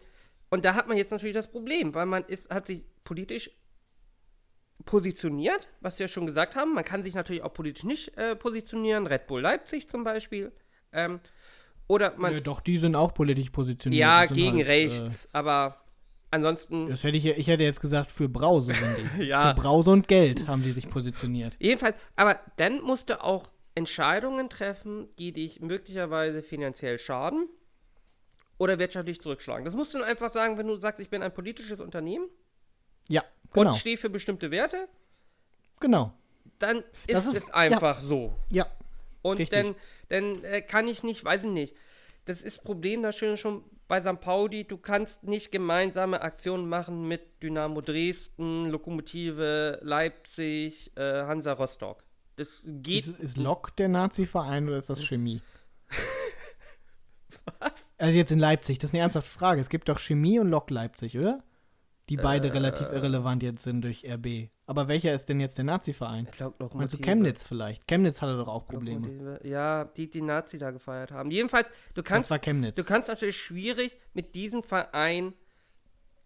und da hat man jetzt natürlich das Problem, weil man ist, hat sich politisch positioniert, was wir schon gesagt haben. Man kann sich natürlich auch politisch nicht äh, positionieren. Red Bull Leipzig zum Beispiel. Ähm, oder man, Ja, doch, die sind auch politisch positioniert. ja, gegen halt, rechts. aber ansonsten, Äh, das hätte ich, ich hätte jetzt gesagt, für Brause sind die. Ja. Für Brause und Geld haben die sich positioniert. jedenfalls, aber dann musst du auch Entscheidungen treffen, die dich möglicherweise finanziell schaden oder wirtschaftlich zurückschlagen. Das musst du dann einfach sagen, wenn du sagst, ich bin ein politisches Unternehmen Ja, genau. und stehe für bestimmte Werte, genau. dann ist, ist- es einfach so. Ja, Und richtig. dann, dann äh, kann ich nicht, weiß ich nicht. Das ist Problem da schön schon bei St. Pauli. Du kannst nicht gemeinsame Aktionen machen mit Dynamo Dresden, Lokomotive Leipzig, äh, Hansa Rostock. Das geht. ist, ist Lok der Nazi-Verein oder ist das Chemie? Also jetzt in Leipzig, das ist eine ernsthafte Frage. Es gibt doch Chemie und Lok Leipzig, oder? Die beide Äh. relativ irrelevant jetzt sind durch RB. Aber welcher ist denn jetzt der Nazi-Verein? ich glaub, Meinst du Lokomotive- Chemnitz vielleicht? Chemnitz hatte doch auch Probleme. Lokomotive, Ja, die, die Nazi da gefeiert haben. Jedenfalls, du Das kannst war Chemnitz. Du kannst natürlich schwierig mit diesem Verein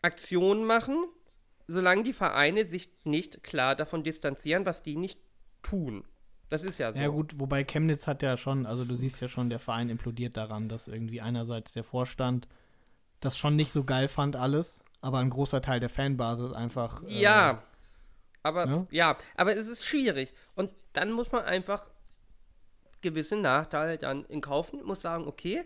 Aktionen machen, solange die Vereine sich nicht klar davon distanzieren, was die nicht tun. Das ist ja so. Ja gut, wobei Chemnitz hat ja schon, also du siehst ja schon, der Verein implodiert daran, dass irgendwie einerseits der Vorstand das schon nicht so geil fand alles, aber ein großer Teil der Fanbasis einfach äh, Ja, aber ne? ja, aber es ist schwierig und dann muss man einfach gewisse Nachteile dann in Kauf nehmen, muss sagen, okay,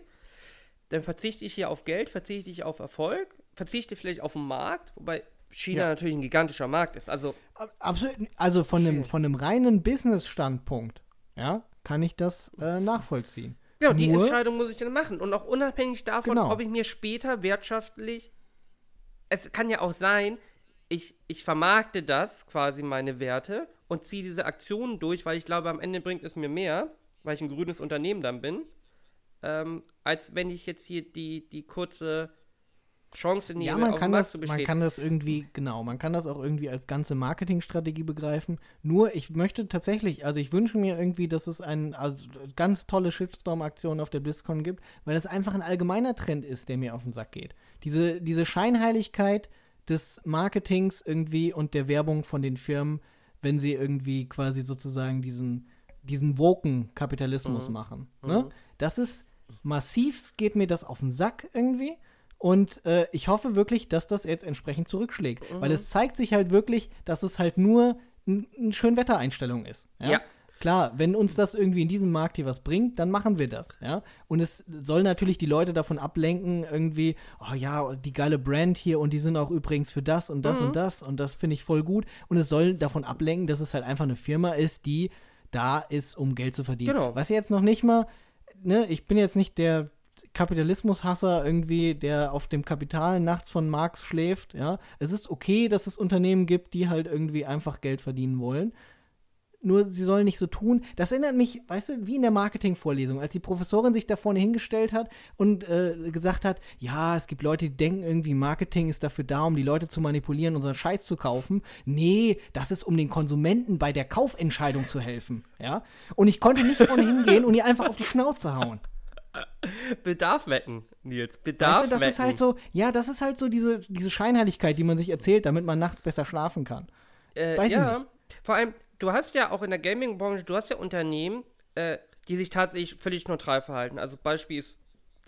dann verzichte ich hier auf Geld, verzichte ich auf Erfolg, verzichte vielleicht auf den Markt, wobei China Ja. natürlich ein gigantischer Markt ist. Also Absolut, also von einem, von einem reinen Business-Standpunkt, ja, kann ich das äh, nachvollziehen. Genau, die Nur- Entscheidung muss ich dann machen. Und auch unabhängig davon, Genau. ob ich mir später wirtschaftlich. Es kann ja auch sein, ich, ich vermarkte das, quasi meine Werte, und ziehe diese Aktionen durch, weil ich glaube, am Ende bringt es mir mehr, weil ich ein grünes Unternehmen dann bin, ähm, als wenn ich jetzt hier die, die kurze Chance nehme, Ja, man kann, das, man kann das irgendwie, genau, man kann das auch irgendwie als ganze Marketingstrategie begreifen. Nur, ich möchte tatsächlich, also ich wünsche mir irgendwie, dass es ein, also ganz tolle Shitstorm-Aktion auf der BlizzCon gibt, weil es einfach ein allgemeiner Trend ist, der mir auf den Sack geht. Diese, diese Scheinheiligkeit des Marketings irgendwie und der Werbung von den Firmen, wenn sie irgendwie quasi sozusagen diesen, diesen woken Kapitalismus Mhm. machen. Ne? Das ist massiv, geht mir das auf den Sack irgendwie. Und äh, ich hoffe wirklich, dass das jetzt entsprechend zurückschlägt. Mhm. Weil es zeigt sich halt wirklich, dass es halt nur eine ein Schönwettereinstellung ist. Ja? Ja. Klar, wenn uns das irgendwie in diesem Markt hier was bringt, dann machen wir das, ja. Und es soll natürlich die Leute davon ablenken, irgendwie, oh ja, die geile Brand hier und die sind auch übrigens für das und das Mhm. und das und das finde ich voll gut. Und es soll davon ablenken, dass es halt einfach eine Firma ist, die da ist, um Geld zu verdienen. Genau. Was jetzt noch nicht mal, ne, ich bin jetzt nicht der Kapitalismushasser irgendwie, der auf dem Kapital nachts von Marx schläft, ja. Es ist okay, dass es Unternehmen gibt, die halt irgendwie einfach Geld verdienen wollen. Nur sie sollen nicht so tun. Das erinnert mich, weißt du, wie in der Marketingvorlesung, als die Professorin sich da vorne hingestellt hat und äh, gesagt hat, ja, es gibt Leute, die denken irgendwie, Marketing ist dafür da, um die Leute zu manipulieren, unseren Scheiß zu kaufen. Nee, das ist, um den Konsumenten bei der Kaufentscheidung zu helfen. Ja? Und ich konnte nicht vorne hingehen und ihr einfach auf die Schnauze hauen. Bedarf wecken, Nils. Bedarf Weißt du, das wecken. ist halt so, ja, das ist halt so diese, diese Scheinheiligkeit, die man sich erzählt, damit man nachts besser schlafen kann. Äh, Weiß ich ja, nicht. vor allem, du hast ja auch in der Gaming-Branche, du hast ja Unternehmen, äh, die sich tatsächlich völlig neutral verhalten. Also Beispiel ist,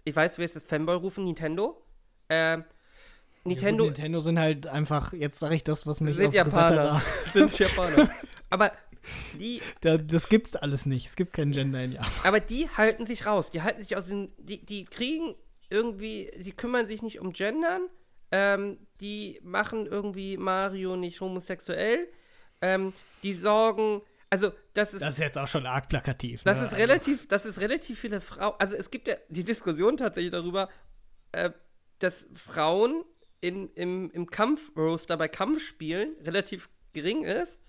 ich weiß, wer ist das Fanboy rufen, Nintendo. Äh, Nintendo Ja, gut, Nintendo sind halt einfach, jetzt sage ich das, was mich sind Japaner. sind Japaner. Aber die, Da, das gibt's alles nicht. Es gibt kein Gender in Japan. aber die halten sich raus. Die halten sich aus den, die, die kriegen irgendwie, sie kümmern sich nicht um Gendern. Ähm, die machen irgendwie Mario nicht homosexuell. Ähm, die sorgen, also das ist Das ist jetzt auch schon arg plakativ. Das ne? ist relativ, das ist relativ viele Frauen. Also es gibt ja die Diskussion tatsächlich darüber, äh, dass Frauen in, im, im Kampf-Roaster bei Kampfspielen relativ gering ist,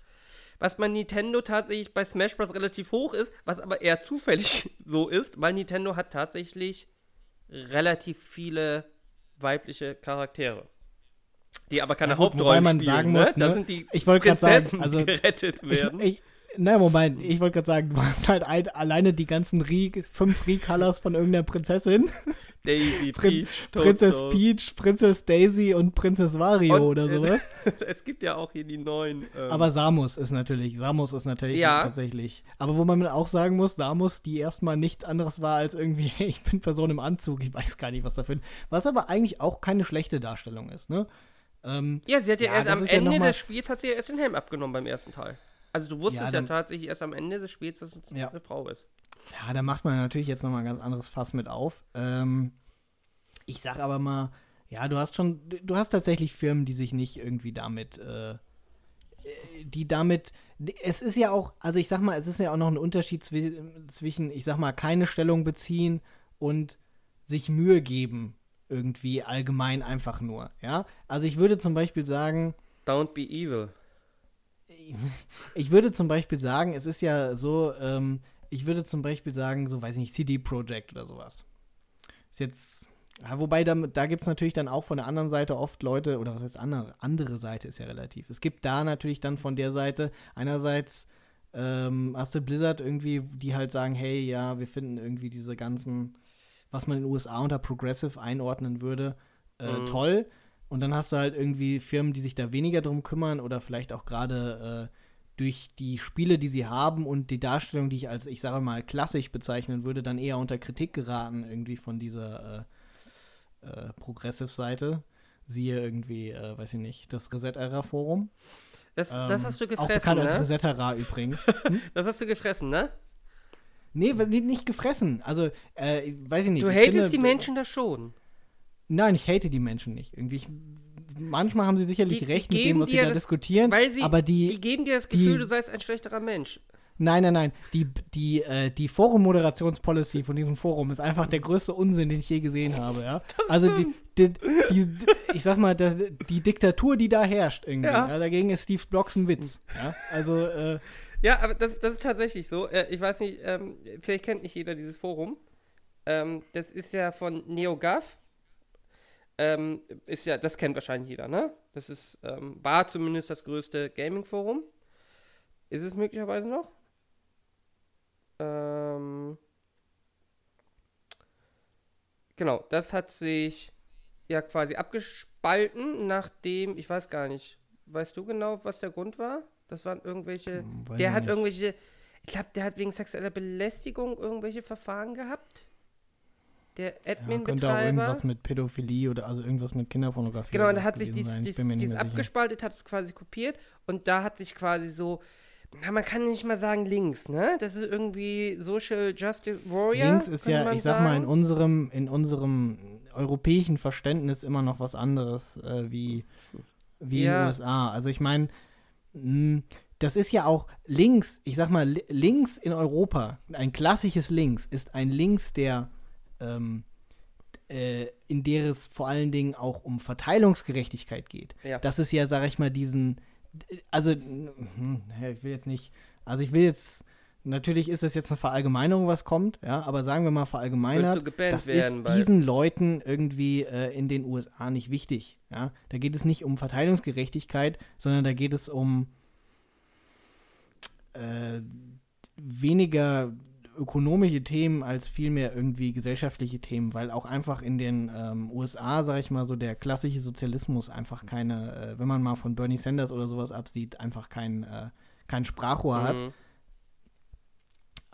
was bei Nintendo tatsächlich bei Smash Bros. relativ hoch ist, was aber eher zufällig so ist, weil Nintendo hat tatsächlich relativ viele weibliche Charaktere. Die aber keine Ja, Hauptrollen wobei man spielen, sagen ne? muss, Da ne? sind die Ich wollte grad sagen, Prinzessinnen, also- gerettet werden. Ich, ich, na, Moment, ich wollte gerade sagen, du hast halt ein, alleine die ganzen Re fünf Recolors von irgendeiner Prinzessin. Daisy, Prin Peach, Prinzess. Peach, Prinzess Daisy und Prinzess Wario Und, oder sowas. es gibt ja auch hier die neuen. Ähm, Aber Samus ist natürlich, Samus ist natürlich Ja. tatsächlich. Aber wo man auch sagen muss, Samus, die erstmal nichts anderes war als irgendwie, hey, ich bin Person im Anzug, ich weiß gar nicht, was dafür. Was aber eigentlich auch keine schlechte Darstellung ist, ne? Ähm, ja, sie hat ja, Ja, erst am ja Ende mal- des Spiels hat sie ja erst den Helm abgenommen beim ersten Teil. Also du wusstest Ja, ja, dann- tatsächlich erst am Ende des Spiels, dass es Ja. eine Frau ist. Ja, da macht man natürlich jetzt nochmal ein ganz anderes Fass mit auf. Ähm, ich sag aber mal, ja, du hast schon, du hast tatsächlich Firmen, die sich nicht irgendwie damit, äh, die damit, es ist ja auch, also ich sag mal, es ist ja auch noch ein Unterschied zwi zwischen, ich sag mal, keine Stellung beziehen und sich Mühe geben, irgendwie allgemein einfach nur, ja. Also ich würde zum Beispiel sagen, Don't be evil. ich würde zum Beispiel sagen, es ist ja so, ähm, ich würde zum Beispiel sagen, so weiß ich nicht, CD Projekt oder sowas. Ist jetzt, ja, wobei da, da gibt es natürlich dann auch von der anderen Seite oft Leute, oder was heißt andere, andere Seite ist ja relativ. Es gibt da natürlich dann von der Seite einerseits ähm, hast du Blizzard irgendwie, die halt sagen, hey, ja, wir finden irgendwie diese ganzen, was man in den USA unter Progressive einordnen würde, äh, Mhm. toll. Und dann hast du halt irgendwie Firmen, die sich da weniger drum kümmern oder vielleicht auch gerade äh, durch die Spiele, die sie haben und die Darstellung, die ich als, ich sage mal, klassisch bezeichnen würde, dann eher unter Kritik geraten, irgendwie von dieser äh, äh, Progressive-Seite. Siehe irgendwie, äh, weiß ich nicht, das Reset-Era-Forum. Das, Ähm, das hast du Auch gefressen, bekannt als ne? Resetera übrigens. Das hast du gefressen, ne? nee, nicht gefressen. Also, äh, weiß ich nicht. Du hatest die Menschen da schon. Nein, ich hate die Menschen nicht. Irgendwie, ich, manchmal haben sie sicherlich Die- die recht mit geben dem, was sie da das- diskutieren. Weil sie, aber die, die, geben dir das Gefühl, die- du seist ein schlechterer Mensch. Nein, nein, nein. Die, die, äh, die Forum-Moderationspolicy von diesem Forum ist einfach der größte Unsinn, den ich je gesehen habe, ja. also die, die, die, die, ich sag mal, die Diktatur, die da herrscht irgendwie, Ja. ja. dagegen ist Steve Blocks ein Witz. Ja? Also, äh, Ja, aber das, das ist tatsächlich so. Äh, ich weiß nicht, ähm, vielleicht kennt nicht jeder dieses Forum. Ähm, das ist ja von NeoGAF. Ähm, ist ja, das kennt wahrscheinlich jeder, ne? Das ist, ähm, war zumindest das größte Gaming-Forum. Ist es möglicherweise noch? Ähm, genau, das hat sich ja quasi abgespalten, nachdem, ich weiß gar nicht, weißt du genau, was der Grund war? Das waren irgendwelche, Hm, weiß der hat nicht. irgendwelche, ich glaube, der hat wegen sexueller Belästigung irgendwelche Verfahren gehabt. Der ja, könnte auch Admin-Betreiber. irgendwas mit Pädophilie oder also irgendwas mit Kinderpornografie Genau, und da hat sich dies, dies, dies abgespaltet, hat es quasi kopiert und da hat sich quasi so, na, man kann nicht mal sagen links, ne? Das ist irgendwie Social Justice Warrior. Links ist ja, ich sag mal, in unserem, in unserem europäischen Verständnis immer noch was anderes äh, wie, wie in Ja. den USA. Also ich meine, das ist ja auch links, ich sag mal, li- links in Europa, ein klassisches Links ist ein Links, der ähm, äh, in der es vor allen Dingen auch um Verteilungsgerechtigkeit geht. Ja. Das ist ja, sag ich mal, diesen, also, hm, ich will jetzt nicht, also ich will jetzt, natürlich ist das jetzt eine Verallgemeinerung, was kommt, ja, aber sagen wir mal verallgemeinert, das werden, ist diesen Leuten irgendwie äh, in den USA nicht wichtig, ja. Da geht es nicht um Verteilungsgerechtigkeit, sondern da geht es um äh, weniger ökonomische Themen als vielmehr irgendwie gesellschaftliche Themen, weil auch einfach in den ähm, USA, sag ich mal, so der klassische Sozialismus einfach keine, äh, wenn man mal von Bernie Sanders oder sowas absieht, einfach kein, äh, kein Sprachrohr hat. Mhm.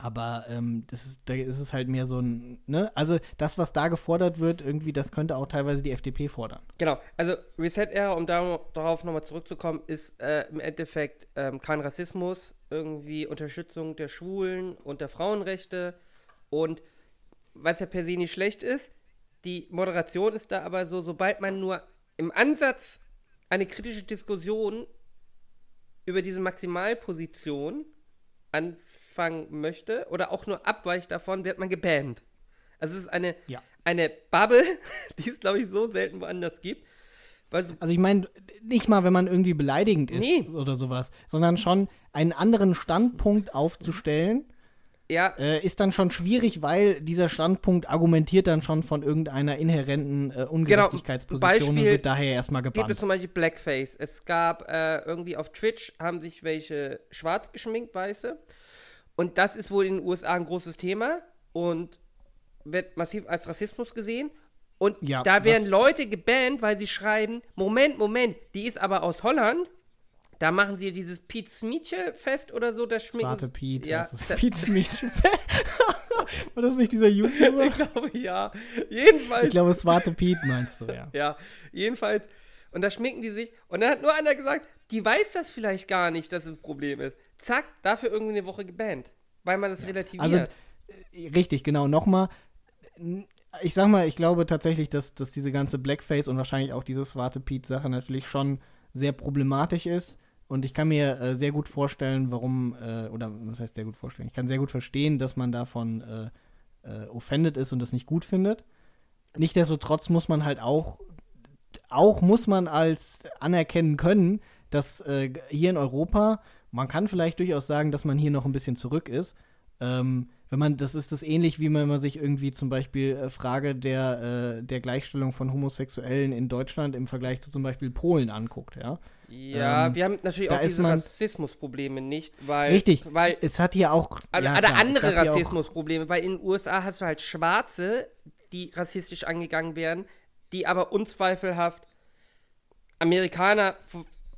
Aber ähm, das ist, da ist es halt mehr so ein, ne? Also das, was da gefordert wird, irgendwie, das könnte auch teilweise die FDP fordern. Genau, also Reset Era, um da, darauf nochmal zurückzukommen, ist äh, im Endeffekt ähm, kein Rassismus, irgendwie Unterstützung der Schwulen und der Frauenrechte und was ja per se nicht schlecht ist, die Moderation ist da aber so, sobald man nur im Ansatz eine kritische Diskussion über diese Maximalposition anfangen möchte oder auch nur abweicht davon, wird man gebannt. Also es ist eine, Ja. eine Bubble, die es, glaube ich, so selten woanders gibt. Also, Also ich meine, nicht mal, wenn man irgendwie beleidigend ist Nee. oder sowas, sondern schon einen anderen Standpunkt aufzustellen, ja, äh, ist dann schon schwierig, weil dieser Standpunkt argumentiert dann schon von irgendeiner inhärenten äh, Ungerechtigkeitsposition und Genau. Beispiel wird daher erstmal gibt gebannt. es zum Beispiel Blackface. Es gab äh, irgendwie auf Twitch, haben sich welche schwarz geschminkt, weiße. Und das ist wohl in den USA ein großes Thema und wird massiv als Rassismus gesehen. Und Ja, da werden Leute gebannt, weil sie schreiben, Moment, Moment, die ist aber aus Holland. Da machen sie dieses Pete Smietje Fest oder so, das schminken Warte, Pete, ja, das ist Smith. War das nicht dieser YouTuber? ich glaube ja. Jedenfalls Ich glaube, es Warte Pete meinst du, ja. Ja, jedenfalls. Und da schminken die sich. Und dann hat nur einer gesagt, die weiß das vielleicht gar nicht, dass es ein Problem ist. Zack, dafür irgendwie eine Woche gebannt. Weil man das relativiert. Also, Richtig, genau. Nochmal, ich sag mal, ich glaube tatsächlich, dass, dass diese ganze Blackface und wahrscheinlich auch diese Swarte Pete-Sache natürlich schon sehr problematisch ist. Und ich kann mir äh, sehr gut vorstellen, warum, äh, oder was heißt sehr gut vorstellen? Ich kann sehr gut verstehen, dass man davon äh, äh, offended ist und das nicht gut findet. Nichtsdestotrotz muss man halt auch, auch muss man als anerkennen können, dass äh, hier in Europa, man kann vielleicht durchaus sagen, dass man hier noch ein bisschen zurück ist. Ähm, wenn man, das ist das ähnlich, wie wenn man sich irgendwie zum Beispiel äh, Frage der, äh, der Gleichstellung von Homosexuellen in Deutschland im Vergleich zu zum Beispiel Polen anguckt, ja. ja, ähm, wir haben natürlich auch diese man- Rassismusprobleme nicht, weil. Richtig, Weil, es hat hier auch. also, ja, klar, andere Rassismusprobleme, weil in den USA hast du halt Schwarze, die rassistisch angegangen werden, die aber unzweifelhaft Amerikaner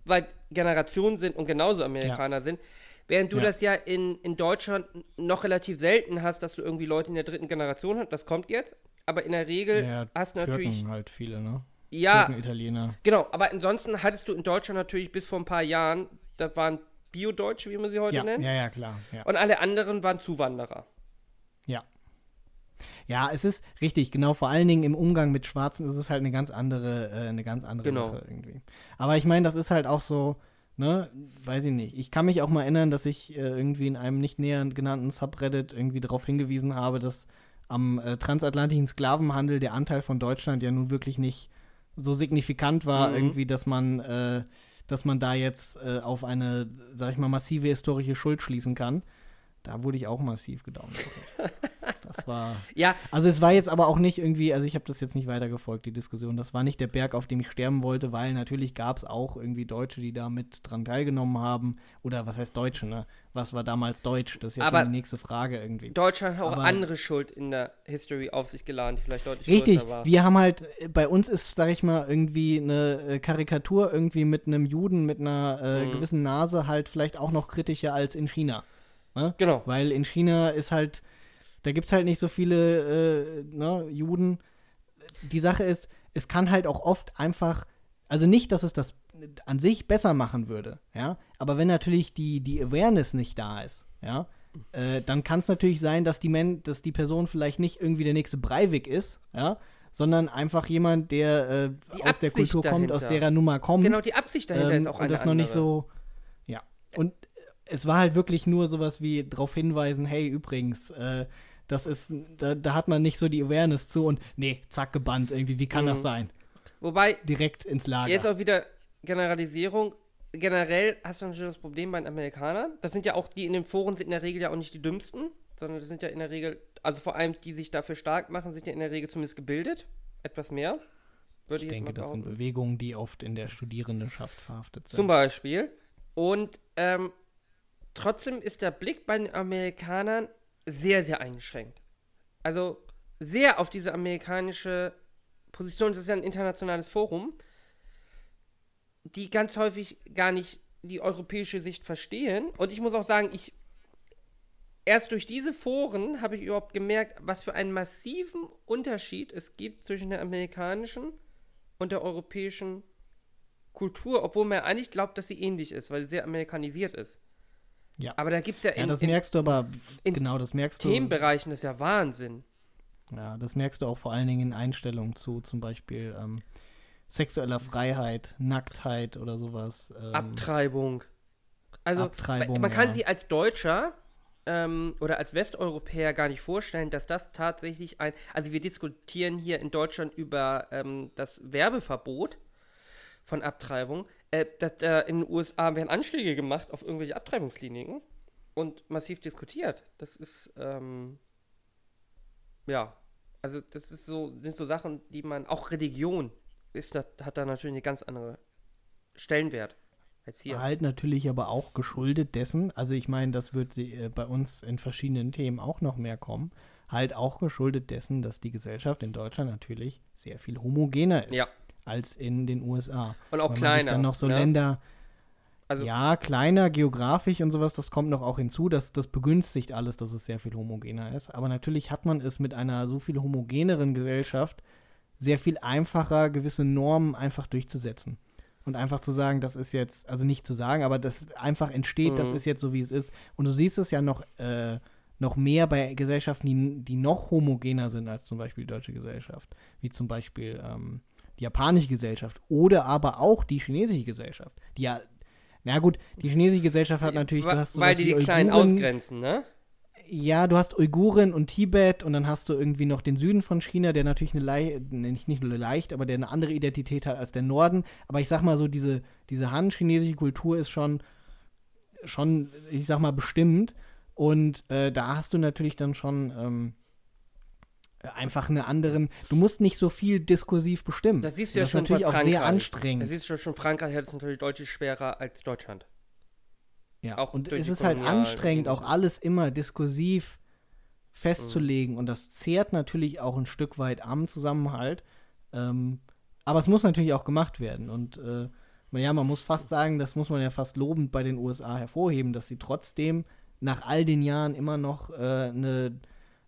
seit Generationen sind und genauso Amerikaner sind. Während du Ja. das ja in, in Deutschland noch relativ selten hast, dass du irgendwie Leute in der dritten Generation hast, das kommt jetzt. Aber in der Regel Ja, hast du Türken natürlich. halt viele, ne? Ja, Türken, Italiener. genau. Aber ansonsten hattest du in Deutschland natürlich bis vor ein paar Jahren, das waren Bio-Deutsche, wie man sie heute Ja, nennt. ja, ja, klar. Ja. Und alle anderen waren Zuwanderer. Ja. Ja, es ist richtig, genau, vor allen Dingen im Umgang mit Schwarzen ist es halt eine ganz andere, äh, eine ganz andere Genau. Sache irgendwie. Aber ich meine, das ist halt auch so, ne, weiß ich nicht. Ich kann mich auch mal erinnern, dass ich äh, irgendwie in einem nicht näher genannten Subreddit irgendwie darauf hingewiesen habe, dass am äh, transatlantischen Sklavenhandel der Anteil von Deutschland ja nun wirklich nicht so signifikant war, Mhm. irgendwie, dass man, äh, dass man da jetzt äh, auf eine, sag ich mal, massive historische Schuld schließen kann. Da wurde ich auch massiv gedownt. Das war. Ja, Also es war jetzt aber auch nicht irgendwie, also ich habe das jetzt nicht weitergefolgt, die Diskussion. Das war nicht der Berg, auf dem ich sterben wollte, weil natürlich gab es auch irgendwie Deutsche, die da mit dran teilgenommen haben. Oder was heißt Deutsche, ne? Was war damals Deutsch? Das ist ja Aber- die nächste Frage irgendwie. Deutschland hat auch Aber- andere Schuld in der History auf sich geladen, die vielleicht deutlich Richtig, größer war. wir haben halt, äh, bei uns ist, sag ich mal, irgendwie eine äh, Karikatur irgendwie mit einem Juden mit einer äh, Mhm. gewissen Nase halt vielleicht auch noch kritischer als in China. Ne? Genau. Weil in China ist halt, da gibt es halt nicht so viele äh, ne, Juden. Die Sache ist, es kann halt auch oft einfach, also nicht, dass es das an sich besser machen würde, ja, aber wenn natürlich die, die Awareness nicht da ist, ja, äh, dann kann es natürlich sein, dass die, Men dass die Person vielleicht nicht irgendwie der nächste Breivik ist, ja, sondern einfach jemand, der äh, aus der Absicht Kultur kommt, aus dahinter. der er nun mal kommt. Genau, die Absicht dahinter Ähm, ist auch und eine das noch nicht so. Ja. Und es war halt wirklich nur sowas wie darauf hinweisen, hey, übrigens, äh, das ist, da, da hat man nicht so die Awareness zu und nee, zack, gebannt irgendwie. Wie kann Mhm. das sein? Wobei, Direkt ins Lager. jetzt auch wieder Generalisierung. Generell hast du natürlich das Problem bei den Amerikanern. Das sind ja auch, die in den Foren sind in der Regel ja auch nicht die dümmsten, sondern das sind ja in der Regel, also vor allem die sich dafür stark machen, sind ja in der Regel zumindest gebildet. Etwas mehr. Würde ich ich, denke, das sind. Bewegungen, die oft in der Studierendenschaft verhaftet sind. Zum Beispiel. Und ähm, trotzdem ist der Blick bei den Amerikanern sehr, sehr eingeschränkt. Also sehr auf diese amerikanische Position, das ist ja ein internationales Forum, die ganz häufig gar nicht die europäische Sicht verstehen. Und ich muss auch sagen, ich erst durch diese Foren habe ich überhaupt gemerkt, was für einen massiven Unterschied es gibt zwischen der amerikanischen und der europäischen Kultur, obwohl man eigentlich glaubt, dass sie ähnlich ist, weil sie sehr amerikanisiert ist. Ja. Aber da gibt es ja ja, in, das in merkst du aber, in genau, das merkst du. Themenbereichen, das ist ja Wahnsinn. Ja, das merkst du auch vor allen Dingen in Einstellungen zu zum Beispiel ähm, sexueller Freiheit, Nacktheit oder sowas. Ähm, Abtreibung. Also, Abtreibung, man kann ja. sich als Deutscher ähm, oder als Westeuropäer gar nicht vorstellen, dass das tatsächlich ein. Also, wir diskutieren hier in Deutschland über ähm, das Werbeverbot. von Abtreibung. Äh, dass, äh, in den USA werden Anschläge gemacht auf irgendwelche Abtreibungskliniken und massiv diskutiert. Das ist, ähm, ja, also das ist so, sind so Sachen, die man, auch Religion ist, hat da natürlich eine ganz andere Stellenwert als hier. Halt natürlich aber auch geschuldet dessen, also ich meine, das wird sie, äh, bei uns in verschiedenen Themen auch noch mehr kommen, halt auch geschuldet dessen, dass die Gesellschaft in Deutschland natürlich sehr viel homogener ist Ja, als in den USA. und auch Weil kleiner. dann noch so ne? Länder, Also, ja, kleiner, geografisch und sowas, das kommt noch auch hinzu, dass das begünstigt alles, dass es sehr viel homogener ist. Aber natürlich hat man es mit einer so viel homogeneren Gesellschaft sehr viel einfacher, gewisse Normen einfach durchzusetzen. Und einfach zu sagen, das ist jetzt, also nicht zu sagen, aber das einfach entsteht, das Mhm. ist jetzt so, wie es ist. Und du siehst es ja noch, äh, noch mehr bei Gesellschaften, die, die noch homogener sind als zum Beispiel die deutsche Gesellschaft. Wie zum Beispiel ähm, die japanische Gesellschaft oder aber auch die chinesische Gesellschaft. Die ja, na gut, die chinesische Gesellschaft hat natürlich, du Wa- hast weil die die Kleinen Uiguren, ausgrenzen, ne? ja, du hast Uiguren und Tibet und dann hast du irgendwie noch den Süden von China, der natürlich eine ne, nicht, nicht nur leicht, aber der eine andere Identität hat als der Norden. Aber ich sag mal so, diese, diese Han-chinesische Kultur ist schon, schon, ich sag mal, bestimmt. Und äh, da hast du natürlich dann schon ähm, einfach einen anderen, du musst nicht so viel diskursiv bestimmen. Das siehst du ja das ist schon natürlich bei auch sehr anstrengend. Das siehst du schon, Frankreich hat es natürlich deutlich schwerer als Deutschland. Ja, Auch und es ist halt anstrengend, auch alles immer diskursiv Mhm. festzulegen und das zehrt natürlich auch ein Stück weit am Zusammenhalt. Ähm, aber es muss natürlich auch gemacht werden und äh, ja, man muss fast sagen, das muss man ja fast lobend bei den USA hervorheben, dass sie trotzdem nach all den Jahren immer noch äh, eine,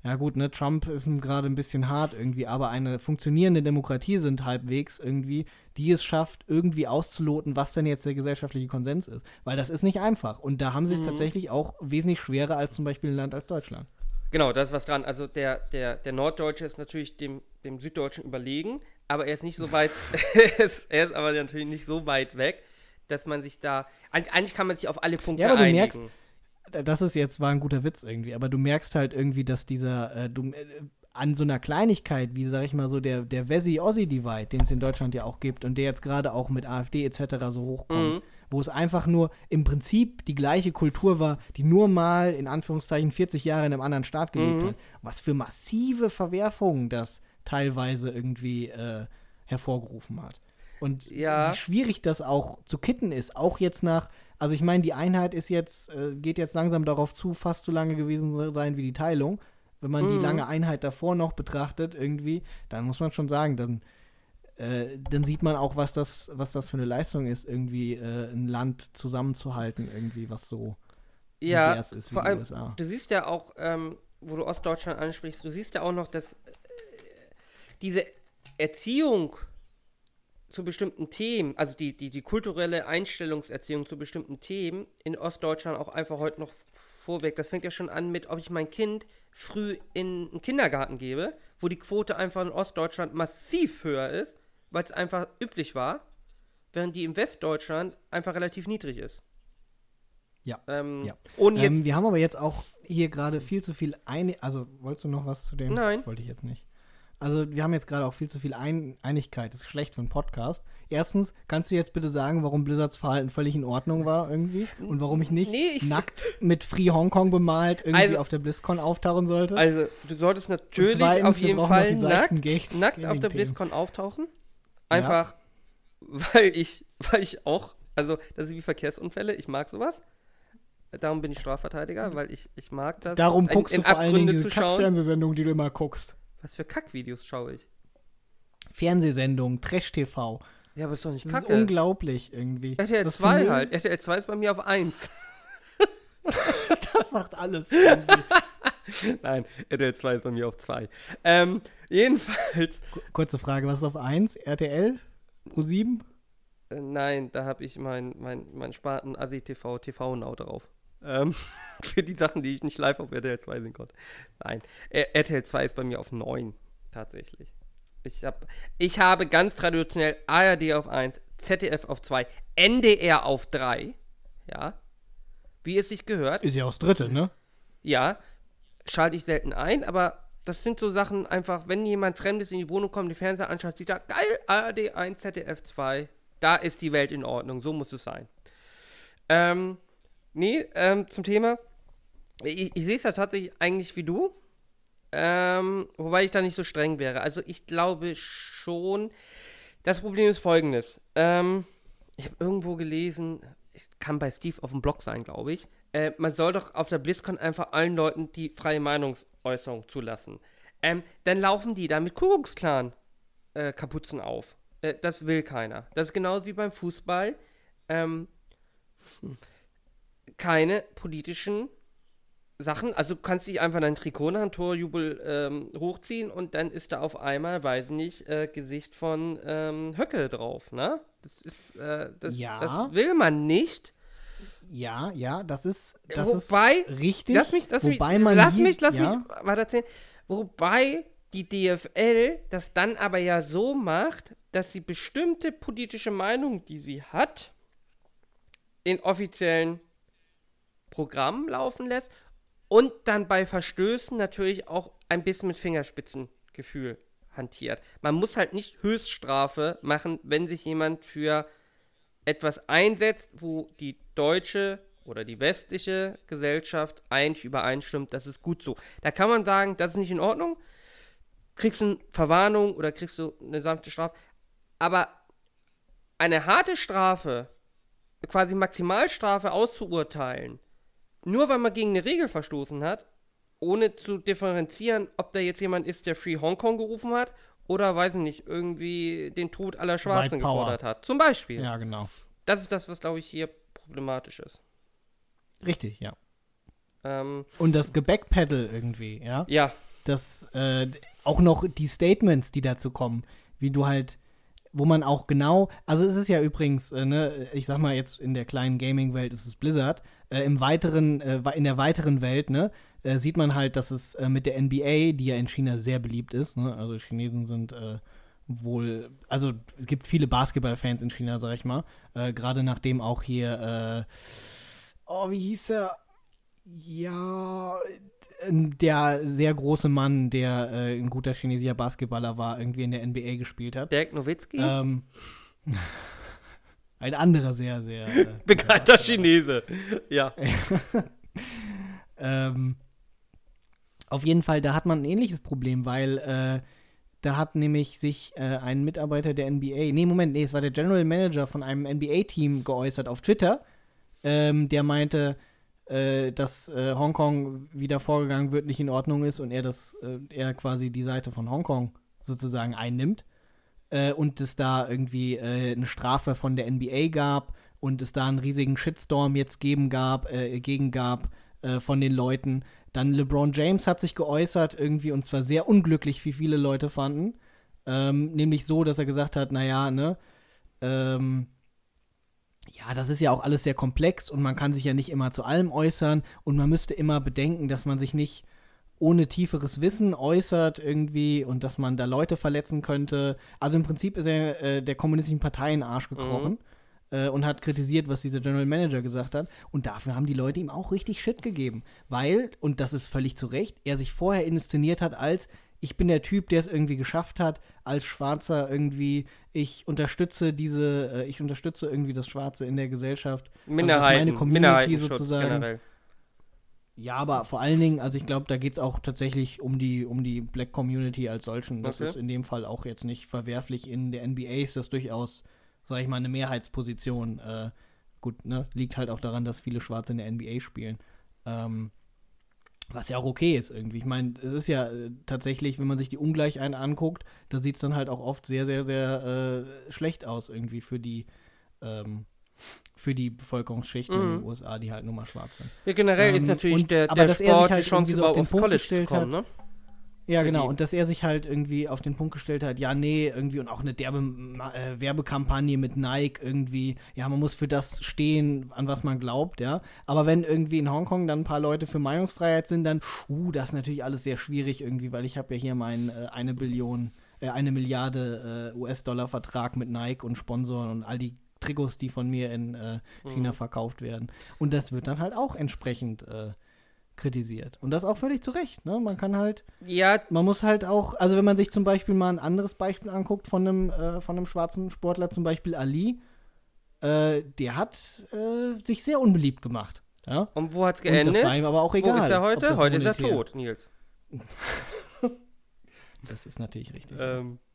ja gut, ne, Trump ist gerade ein bisschen hart irgendwie, aber eine funktionierende Demokratie sind halbwegs irgendwie, die es schafft, irgendwie auszuloten, was denn jetzt der gesellschaftliche Konsens ist. Weil das ist nicht einfach. Und da haben sie es Mhm. tatsächlich auch wesentlich schwerer als zum Beispiel ein Land als Deutschland. Genau, da ist was dran. Also der, der, der Norddeutsche ist natürlich dem, dem Süddeutschen überlegen, aber er ist nicht so weit, er, ist, er ist aber natürlich nicht so weit weg, dass man sich da, eig- eigentlich kann man sich auf alle Punkte Ja, aber du einigen. merkst, Das ist jetzt, war ein guter Witz irgendwie, aber du merkst halt irgendwie, dass dieser, äh, du, äh, an so einer Kleinigkeit, wie sag ich mal so, der, der Wessi-Ossi-Divide, den es in Deutschland ja auch gibt und der jetzt gerade auch mit AfD etc. so hochkommt, Mhm. wo es einfach nur im Prinzip die gleiche Kultur war, die nur mal in Anführungszeichen 40 Jahre in einem anderen Staat gelebt Mhm. hat. Was für massive Verwerfungen das teilweise irgendwie äh, hervorgerufen hat. Und Ja. wie schwierig das auch zu kitten ist, auch jetzt nach, also ich meine, die Einheit ist jetzt, äh, geht jetzt langsam darauf zu, fast so lange gewesen zu sein wie die Teilung. Wenn man die Mhm. lange Einheit davor noch betrachtet, irgendwie, dann muss man schon sagen, dann, äh, dann sieht man auch, was das, was das für eine Leistung ist, irgendwie äh, ein Land zusammenzuhalten, irgendwie, was so ja, divers ist wie vor die allem, USA. du siehst ja auch, ähm, wo du Ostdeutschland ansprichst, du siehst ja auch noch, dass äh, diese Erziehung zu bestimmten Themen, also die, die, die kulturelle Einstellungserziehung zu bestimmten Themen in Ostdeutschland auch einfach heute noch vorweg. Das fängt ja schon an mit, ob ich mein Kind früh in einen Kindergarten gebe, wo die Quote einfach in Ostdeutschland massiv höher ist, weil es einfach üblich war, während die in Westdeutschland einfach relativ niedrig ist. Ja, Ähm, ja. Und jetzt Ähm, wir haben aber jetzt auch hier gerade viel zu viel eine. Also, wolltest du noch was zu dem? Nein. Wollte ich jetzt nicht. Also, wir haben jetzt gerade auch viel zu viel Ein Einigkeit. Das ist schlecht für einen Podcast. Erstens, kannst du jetzt bitte sagen, warum Blizzards Verhalten völlig in Ordnung war irgendwie? Und warum ich nicht Nee, ich- nackt mit Free Hong Kong bemalt irgendwie Also- auf der BlizzCon auftauchen sollte? Also, du solltest natürlich zweitens, auf jeden Fall nackt, Gag- nackt auf der. BlizzCon auftauchen. Einfach, weil ich, weil ich auch, also das ist wie Verkehrsunfälle, ich mag sowas. Darum bin ich Strafverteidiger, weil ich, ich mag das. Darum in- guckst in du vor allen Dingen diese. Kack-Fernsehsendung, die du immer guckst. Was für Kackvideos schaue ich? Fernsehsendung, Trash-TV. Ja, aber ist doch nicht Das kacke. ist unglaublich irgendwie. RTL Das 2 Vermögen- halt. RTL 2 ist bei mir auf 1. Das sagt alles. Nein, RTL 2 ist bei mir auf 2. Ähm, jedenfalls, Kurze Frage, was ist auf 1? RTL? Pro 7? äh, nein, da habe ich mein, mein, mein Spaten Assi TV, TV Now drauf. Ähm, für die Sachen, die ich nicht live auf RTL 2 sehen konnte. Nein, RTL 2 ist bei mir auf 9, tatsächlich. Ich, hab, ich habe ganz traditionell ARD auf 1, ZDF auf 2, NDR auf 3. Ja. Wie es sich gehört. Ist ja auch das dritte, ne? Ja, schalte ich selten ein, aber das sind so Sachen einfach, wenn jemand Fremdes in die Wohnung kommt, die Fernseher anschaut, sieht er, geil, ARD 1, ZDF 2, da ist die Welt in Ordnung, so muss es sein. Ähm, nee, ähm, zum Thema. Ich, ich sehe es ja tatsächlich eigentlich wie du. Ähm, wobei ich da nicht so streng wäre. Also ich glaube schon, das Problem ist folgendes. Ähm, ich habe irgendwo gelesen, kann bei Steve auf dem Blog sein, glaube ich. Äh, man soll doch auf der BlizzCon einfach allen Leuten die freie Meinungsäußerung zulassen. Ähm, dann laufen die da mit Kuckucksklan äh, Kapuzen auf. Äh, das will keiner. Das ist genauso wie beim Fußball. Ähm, keine politischen Sachen. Also du kannst dich einfach dein Trikot nach einem Torjubel ähm, hochziehen und dann ist da auf einmal, weiß nicht, äh, Gesicht von ähm, Höcke drauf, ne? Das ist, äh, das, Ja. das will man nicht. Ja, ja, das ist, das Wobei- ist richtig. Lass mich, lass wobei mich, man lass hier- mich, lass ja, mich weiter erzählen. Wobei die DFL das dann aber ja so macht, dass sie bestimmte politische Meinungen, die sie hat, in offiziellen Programmen laufen lässt und dann bei Verstößen natürlich auch ein bisschen mit Fingerspitzengefühl hantiert. Man muss halt nicht Höchststrafe machen, wenn sich jemand für etwas einsetzt, wo die deutsche oder die westliche Gesellschaft eigentlich übereinstimmt, das ist gut so. Da kann man sagen, das ist nicht in Ordnung, kriegst du eine Verwarnung oder kriegst du eine sanfte Strafe. Aber eine harte Strafe, quasi Maximalstrafe auszuurteilen, nur weil man gegen eine Regel verstoßen hat, ohne zu differenzieren, ob da jetzt jemand ist, der Free Hong Kong gerufen hat oder, weiß ich nicht, irgendwie den Tod aller Schwarzen gefordert hat. Zum Beispiel. ja, genau. Das ist das, was, glaube ich, hier problematisch ist. Richtig, ja. Ähm, Und das Gebackpedal irgendwie, ja. ja, Das, äh, auch noch die Statements, die dazu kommen, wie du halt, wo man auch genau, also es ist ja übrigens, äh, ne, ich sag mal jetzt in der kleinen Gaming-Welt ist es Blizzard, äh, im weiteren, äh, in der weiteren Welt, ne, äh, sieht man halt, dass es äh, mit der NBA, die ja in China sehr beliebt ist, ne, also Chinesen sind äh, wohl, also es gibt viele Basketballfans in China, sag ich mal, äh, gerade nachdem auch hier, äh, oh, wie hieß er? Ja, der sehr große Mann, der ein guter chinesischer Basketballer war, irgendwie in der NBA gespielt hat. Dirk Nowitzki, Ähm, ein anderer sehr, sehr äh, bekannter Chinese. Ja. Ähm, auf jeden Fall, da hat man ein ähnliches Problem, weil äh, da hat nämlich sich äh, ein Mitarbeiter der NBA, nee, Moment, nee, es war der General Manager von einem NBA-Team geäußert auf Twitter, ähm, der meinte, äh, dass äh, Hongkong wieder vorgegangen wird, nicht in Ordnung ist und er das, äh, er quasi die Seite von Hongkong sozusagen einnimmt äh, und es da irgendwie äh, eine Strafe von der NBA gab und es da einen riesigen Shitstorm jetzt geben gab, äh, gegen gab äh, von den Leuten. Dann LeBron James hat sich geäußert irgendwie und zwar sehr unglücklich, wie viele Leute fanden. Ähm, nämlich so, dass er gesagt hat, naja, ne, ähm, ja, das ist ja auch alles sehr komplex und man kann sich ja nicht immer zu allem äußern und man müsste immer bedenken, dass man sich nicht ohne tieferes Wissen äußert irgendwie und dass man da Leute verletzen könnte. Also im Prinzip ist er äh, der kommunistischen Partei in den Arsch gekrochen äh, und hat kritisiert, was dieser General Manager gesagt hat. Und dafür haben die Leute ihm auch richtig Shit gegeben. Weil, und das ist völlig zu Recht, er sich vorher inszeniert hat als ich bin der Typ, der es irgendwie geschafft hat, als Schwarzer irgendwie, ich unterstütze diese, äh, ich unterstütze irgendwie das Schwarze in der Gesellschaft. Minderheiten, meine Community sozusagen. generell. Ja, aber vor allen Dingen, also ich glaube, da geht es auch tatsächlich um die, um die Black Community als solchen. Das Okay. ist in dem Fall auch jetzt nicht verwerflich. In der NBA ist das durchaus, sag ich mal, eine Mehrheitsposition. Äh, gut, ne? Liegt halt auch daran, dass viele Schwarze in der NBA spielen. Ähm, was ja auch okay ist irgendwie. Ich meine, es ist ja äh, tatsächlich, wenn man sich die Ungleichheit anguckt, da sieht es dann halt auch oft sehr, sehr, sehr äh, schlecht aus irgendwie für die, ähm, für die Bevölkerungsschichten in Mhm. den USA, die halt nur mal schwarz sind. Ja, generell Ähm, ist natürlich und- der, aber der dass er sich Sport halt die Chance, so auf den Punkt College gestellt kommen, ne? Ja, genau. die- Und dass er sich halt irgendwie auf den Punkt gestellt hat, ja, nee, irgendwie und auch eine derbe äh, Werbekampagne mit Nike irgendwie, ja, man muss für das stehen, an was man glaubt, ja. Aber wenn irgendwie in Hongkong dann ein paar Leute für Meinungsfreiheit sind, dann, uh, das ist natürlich alles sehr schwierig irgendwie, weil ich habe ja hier meinen äh, eine Billion, äh, eine Milliarde äh, US-Dollar-Vertrag mit Nike und Sponsoren und all die Trikots, die von mir in äh, China Mhm. verkauft werden. Und das wird dann halt auch entsprechend äh, kritisiert. Und das auch völlig zu Recht. Ne? Man kann halt, Ja, man muss halt auch, also wenn man sich zum Beispiel mal ein anderes Beispiel anguckt von einem, äh, von einem schwarzen Sportler, zum Beispiel Ali, äh, der hat äh, sich sehr unbeliebt gemacht. Ja? und wo hat's Und das geendet? war ihm aber auch egal. Wo ist er heute? Heute ist er tot, Nils. Das ist natürlich richtig. Ähm, ja.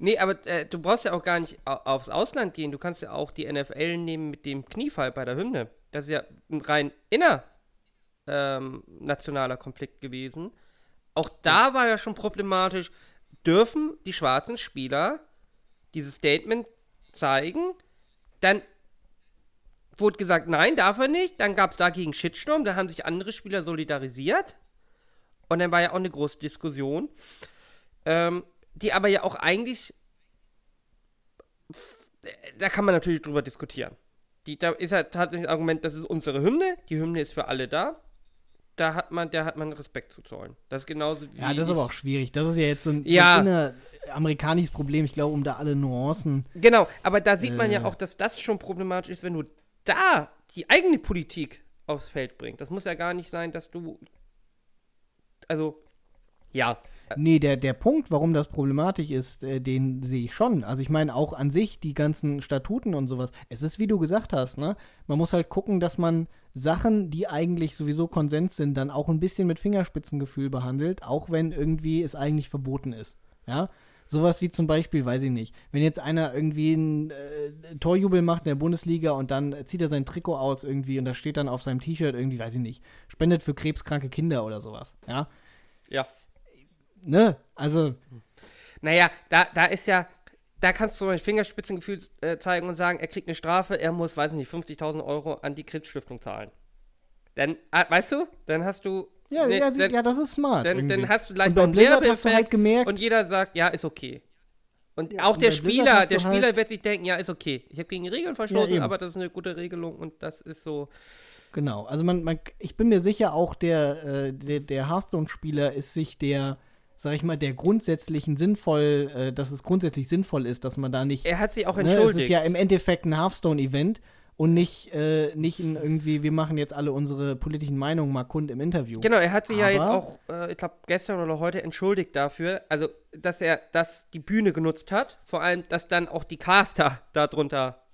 Nee, aber äh, du brauchst ja auch gar nicht au- aufs Ausland gehen. Du kannst ja auch die NFL nehmen mit dem Kniefall bei der Hymne. Das ist ja ein rein inner ähm, nationaler Konflikt gewesen. Auch da war ja schon problematisch, dürfen die schwarzen Spieler dieses Statement zeigen? Dann wurde gesagt, nein, darf er nicht. Dann gab es dagegen Shitstorm, da haben sich andere Spieler solidarisiert. Und dann war ja auch eine große Diskussion, ähm, die aber ja auch eigentlich, da kann man natürlich drüber diskutieren. Die, da ist ja tatsächlich ein Argument, das ist unsere Hymne, die Hymne ist für alle da. Da hat man, da hat man Respekt zu zollen. Das ist genauso wie. Ja, das ist aber auch schwierig. Das ist ja jetzt so ein, Ja. so amerikanisches Problem. Ich glaube, um da alle Nuancen. Genau, aber da sieht man ja Äh. auch, dass das schon problematisch ist, wenn du da die eigene Politik aufs Feld bringst. Das muss ja gar nicht sein, dass du. Also, ja. Nee, der, der Punkt, warum das problematisch ist, äh, den sehe ich schon. Also ich meine auch an sich die ganzen Statuten und sowas. Es ist, wie du gesagt hast, ne? Man muss halt gucken, dass man Sachen, die eigentlich sowieso Konsens sind, dann auch ein bisschen mit Fingerspitzengefühl behandelt, auch wenn irgendwie es eigentlich verboten ist. Ja? Sowas wie zum Beispiel, weiß ich nicht, wenn jetzt einer irgendwie einen äh, Torjubel macht in der Bundesliga und dann zieht er sein Trikot aus irgendwie und da steht dann auf seinem T-Shirt irgendwie, weiß ich nicht, spendet für krebskranke Kinder oder sowas. Ja. Ja. Ne? Also, Naja, da, da ist ja, da kannst du ein Fingerspitzengefühl äh, zeigen und sagen, er kriegt eine Strafe, er muss, weiß ich nicht, 50.000 Euro an die Krebsstiftung zahlen. Dann, ah, weißt du, dann hast du. Ja, ne, ja, dann, ja, das ist smart. dann, dann hast du leicht und bei noch einen Blizzard hast du halt gemerkt, und jeder sagt, ja, ist okay. Und Ja, auch und der Spieler, der Spieler halt- wird sich denken, ja, ist okay. Ich habe gegen die Regeln Ja, verstoßen, eben. aber das ist eine gute Regelung und das ist so. genau. Also man, man, ich bin mir sicher, auch der, äh, der, der Hearthstone-Spieler ist sich der, sag ich mal, der grundsätzlichen sinnvoll, äh, dass es grundsätzlich sinnvoll ist, dass man da nicht. Er hat sich auch ne, es entschuldigt. ist ja im Endeffekt ein Hearthstone-Event und nicht, äh, nicht ein irgendwie, wir machen jetzt alle unsere politischen Meinungen mal kund im Interview. Genau, er hat sich ja jetzt auch, äh, ich glaube, gestern oder heute entschuldigt dafür, also, dass er das die Bühne genutzt hat. Vor allem, dass dann auch die Caster darunter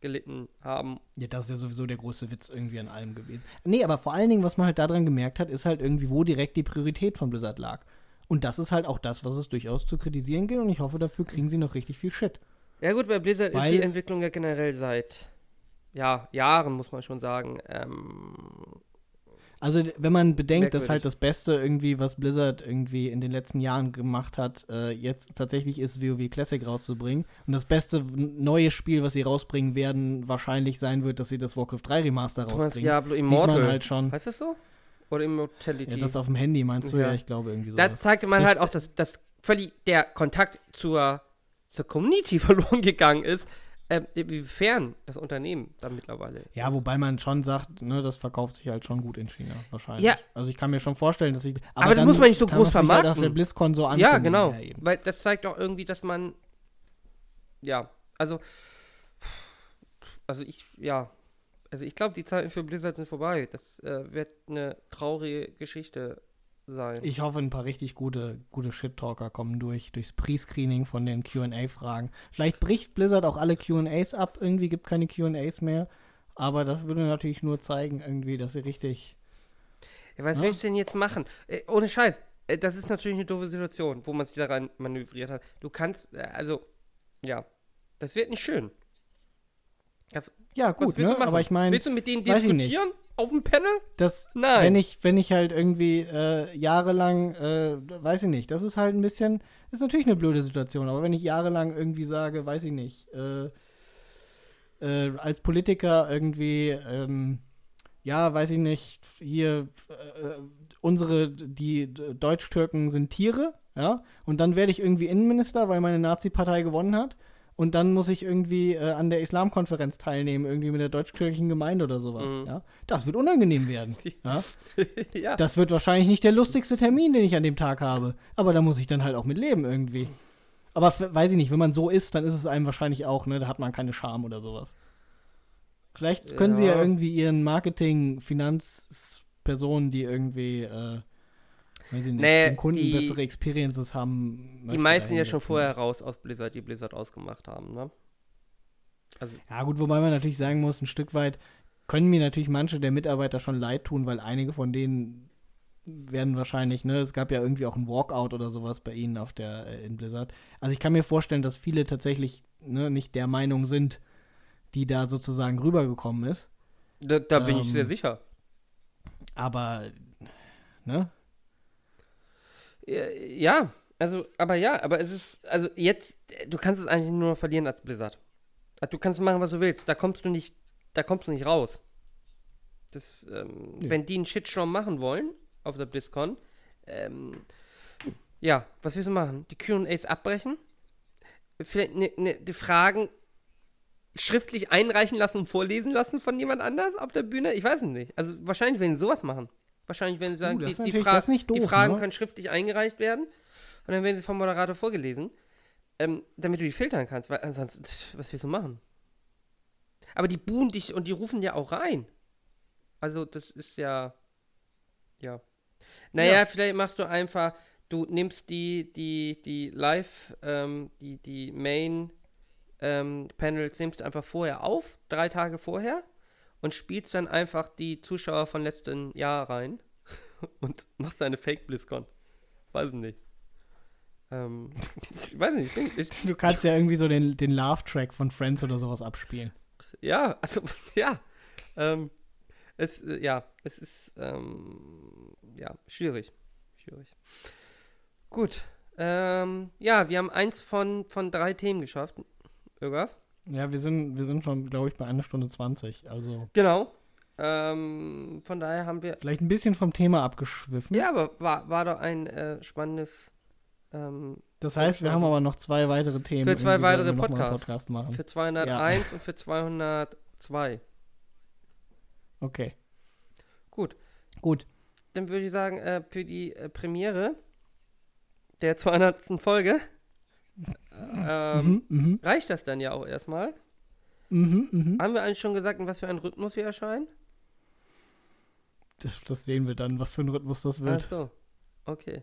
gelitten haben. Ja, das ist ja sowieso der große Witz irgendwie an allem gewesen. Nee, aber vor allen Dingen, was man halt daran gemerkt hat, ist halt irgendwie, wo direkt die Priorität von Blizzard lag. Und das ist halt auch das, was es durchaus zu kritisieren gilt. Und ich hoffe, dafür kriegen sie noch richtig viel Shit. Ja, gut, bei Blizzard ist Weil- die Entwicklung ja generell seit ja, Jahren, muss man schon sagen. Ähm, Also, wenn man bedenkt, dass Merkwürdig. halt das Beste irgendwie, was Blizzard irgendwie in den letzten Jahren gemacht hat, äh, jetzt tatsächlich ist, WoW Classic rauszubringen. Und das beste neue Spiel, was sie rausbringen werden, wahrscheinlich sein wird, dass sie das Warcraft 3 Remaster rausbringen. Diablo Sieht Immortal. man halt schon. Heißt das so? Oder Immortality? Ja, das auf dem Handy meinst du ja, Ja. ich glaube irgendwie so. da zeigte man Das- halt auch, dass, dass völlig der Kontakt zur, zur Community verloren gegangen ist, ähm, wie fern das Unternehmen dann mittlerweile Ja, wobei man schon sagt, ne, das verkauft sich halt schon gut in China, wahrscheinlich. Ja. Also ich kann mir schon vorstellen, dass ich. Aber das dann muss man nicht so groß nicht Halt auf vermarkten. der BlizzCon so Ja, genau. Ja. Weil das zeigt auch irgendwie, dass man. Ja, also. Also ich, ja. Also ich glaube, die Zeiten für Blizzard sind vorbei. Das äh, wird eine traurige Geschichte sein. Ich hoffe, ein paar richtig gute, gute Shit-Talker kommen durch, durchs Pre-Screening von den QA-Fragen. Vielleicht bricht Blizzard auch alle QAs ab, irgendwie gibt keine QAs mehr. Aber das würde natürlich nur zeigen, irgendwie, dass sie richtig. ja, was Ja. willst du denn jetzt machen? Äh, ohne Scheiß. Äh, das ist natürlich eine doofe Situation, wo man sich da rein manövriert hat. Du kannst, äh, also, ja. Das wird nicht schön. Das, Ja, gut, ne? Aber ich meine, Willst du mit denen diskutieren? Auf dem Panel? das, Nein. wenn ich, wenn ich halt irgendwie äh, jahrelang, äh, weiß ich nicht, das ist halt ein bisschen, ist natürlich eine blöde Situation, aber wenn ich jahrelang irgendwie sage, weiß ich nicht, äh, äh, als Politiker irgendwie, ähm, ja, weiß ich nicht, hier, äh, unsere, die Deutsch-Türken sind Tiere, ja, und dann werde ich irgendwie Innenminister, weil meine Nazi-Partei gewonnen hat. Und dann muss ich irgendwie äh, an der Islamkonferenz teilnehmen, irgendwie mit der deutsch-kirchlichen Gemeinde oder sowas. Mhm. Ja? Das wird unangenehm werden. ja? ja. Das wird wahrscheinlich nicht der lustigste Termin, den ich an dem Tag habe. Aber da muss ich dann halt auch mit leben irgendwie. Aber weiß ich nicht, wenn man so ist, dann ist es einem wahrscheinlich auch, ne? Da hat man keine Scham oder sowas. Vielleicht können sie ja Ja. irgendwie ihren Marketing, Personen, die irgendwie, äh, weiß ich nicht, Nee, den Kunden die- bessere Experiences haben. Die meisten ja schon vorher raus aus Blizzard, die Blizzard ausgemacht haben, ne? Also, Ja, gut, wobei man natürlich sagen muss, ein Stück weit können mir natürlich manche der Mitarbeiter schon leid tun, weil einige von denen werden wahrscheinlich, ne, es gab ja irgendwie auch ein Walkout oder sowas bei ihnen auf der, äh, in Blizzard. Also ich kann mir vorstellen, dass viele tatsächlich, ne, nicht der Meinung sind, die da sozusagen rübergekommen ist. da, da bin ich Ähm, sehr sicher. Aber, ne? Äh, Ja, also, aber ja, aber es ist, also jetzt, du kannst es eigentlich nur noch verlieren als Blizzard. Also, Du kannst machen, was du willst. Da kommst du nicht, da kommst du nicht raus. Das, ähm, Ja. wenn die einen Shitstorm machen wollen auf der BlizzCon, ähm, ja, was willst du machen? Die Q&As abbrechen? Vielleicht ne, ne, die Fragen schriftlich einreichen lassen und vorlesen lassen von jemand anders auf der Bühne? Ich weiß es nicht. Also wahrscheinlich werden sie sowas machen. Wahrscheinlich werden sie sagen, Uh, die, die, Fra nicht die doof, Fragen ne? können schriftlich eingereicht werden und dann werden sie vom Moderator vorgelesen, ähm, damit du die filtern kannst, weil ansonsten, was willst du machen? Aber die buhen dich und die rufen ja auch rein. Also das ist ja, ja. Naja, Ja. vielleicht machst du einfach, du nimmst die, die, die Live, ähm, die, die Main ähm, Panels nimmst du einfach vorher auf, drei Tage vorher, und spielst dann einfach die Zuschauer von letzten Jahr rein und machst eine Fake BlizzCon. Weiß ich nicht. Ähm, ich weiß nicht. Ich, ich, Du kannst ja irgendwie so den, den Laugh-Track von Friends oder sowas abspielen. ja, also, ja. Ähm, es, äh, ja, es ist, ähm, ja, schwierig. Schwierig. Gut. Ähm, ja, wir haben eins von, von drei Themen geschafft. Irgaf? Ja, wir sind, wir sind schon, glaube ich, bei einer Stunde 20. Also Genau. Ähm, von daher haben wir. vielleicht ein bisschen vom Thema abgeschwiffen. Ja, aber war, war doch ein äh, spannendes ähm, Das heißt, wir haben aber noch zwei weitere Themen. Für zwei weitere Podcasts. Podcast machen. für 201 und für 202. Okay, Gut. gut. Dann würde ich sagen, äh, für die äh, Premiere der 200. Folge ähm, mhm, mhm, reicht das dann ja auch erstmal. mhm, mhm. Haben wir eigentlich schon gesagt, in was für einen Rhythmus wir erscheinen? Das, das sehen wir dann, was für ein Rhythmus das Ach wird. so. Okay.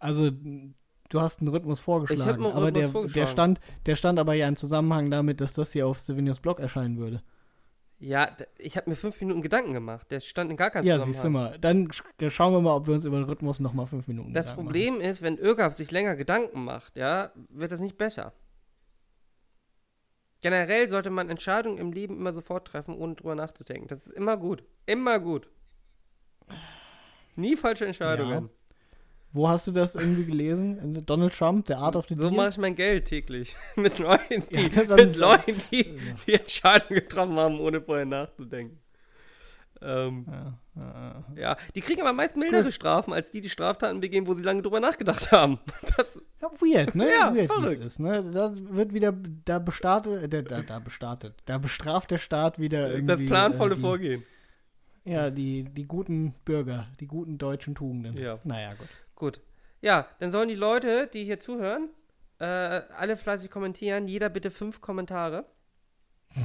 Also, du hast einen Rhythmus vorgeschlagen. Einen aber Rhythmus der, der, vorgeschlagen. stand, der stand aber ja im Zusammenhang damit, dass das hier auf Stevenius Blog erscheinen würde. Ja, ich habe mir fünf Minuten Gedanken gemacht. Der stand in gar keinem Ja, siehst du mal. Dann sch- schauen wir mal, ob wir uns über den Rhythmus nochmal fünf Minuten Das Gedanken Problem ist, wenn Irgaf sich länger Gedanken macht, ja, wird das nicht besser. Generell sollte man Entscheidungen im Leben immer sofort treffen, ohne drüber nachzudenken. Das ist immer gut. Immer gut. Nie falsche Entscheidungen. machen. Wo hast du das irgendwie gelesen? Donald Trump, der Art of the So Deal? mache ich mein Geld täglich. mit Leuten, die, Ja, mit Leuten, die die Entscheidungen getroffen haben, ohne vorher nachzudenken. Ähm, Ja, ja, ja. ja, die kriegen aber meist mildere Strafen, als die, die Straftaten begehen, wo sie lange drüber nachgedacht haben. Das, Ja, weird, ne? Ja, weird, verrückt. ist, ne? Da wird wieder, da bestartet, äh, da, da, da bestartet, da bestraft der Staat wieder irgendwie. das planvolle äh, die, Vorgehen. Ja, die, die guten Bürger, die guten deutschen Tugenden. Ja. Naja, gut. Gut. Ja, dann sollen die Leute, die hier zuhören, äh, alle fleißig kommentieren. Jeder bitte fünf Kommentare.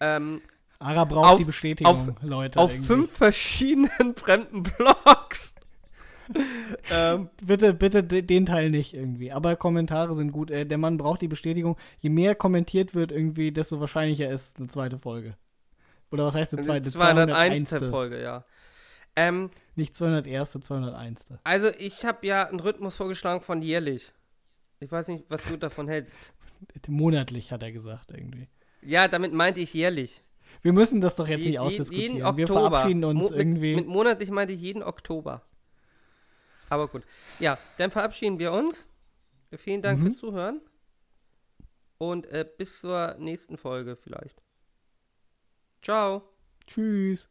ähm, Ara braucht Auf- die Bestätigung, Leute. auf irgendwie. fünf verschiedenen fremden Blogs. ähm, Bitte, bitte de- den Teil nicht irgendwie. Aber Kommentare sind gut. Äh, der Mann braucht die Bestätigung. Je mehr kommentiert wird irgendwie, desto wahrscheinlicher ist eine zweite Folge. Oder was heißt eine zweite? 201. 201. Folge, ja. Ähm, Nicht 201. 201. also ich habe ja einen Rhythmus vorgeschlagen von jährlich. Ich weiß nicht, was du davon hältst. Monatlich, hat er gesagt irgendwie. Ja, damit meinte ich jährlich. Wir müssen das doch jetzt Je- nicht ausdiskutieren. jeden Wir Oktober. verabschieden uns Mo- mit, irgendwie. Mit monatlich meinte ich jeden Oktober. Aber gut. Ja, dann verabschieden wir uns. Vielen Dank Mhm. fürs Zuhören. Und äh, bis zur nächsten Folge vielleicht. Ciao. Tschüss.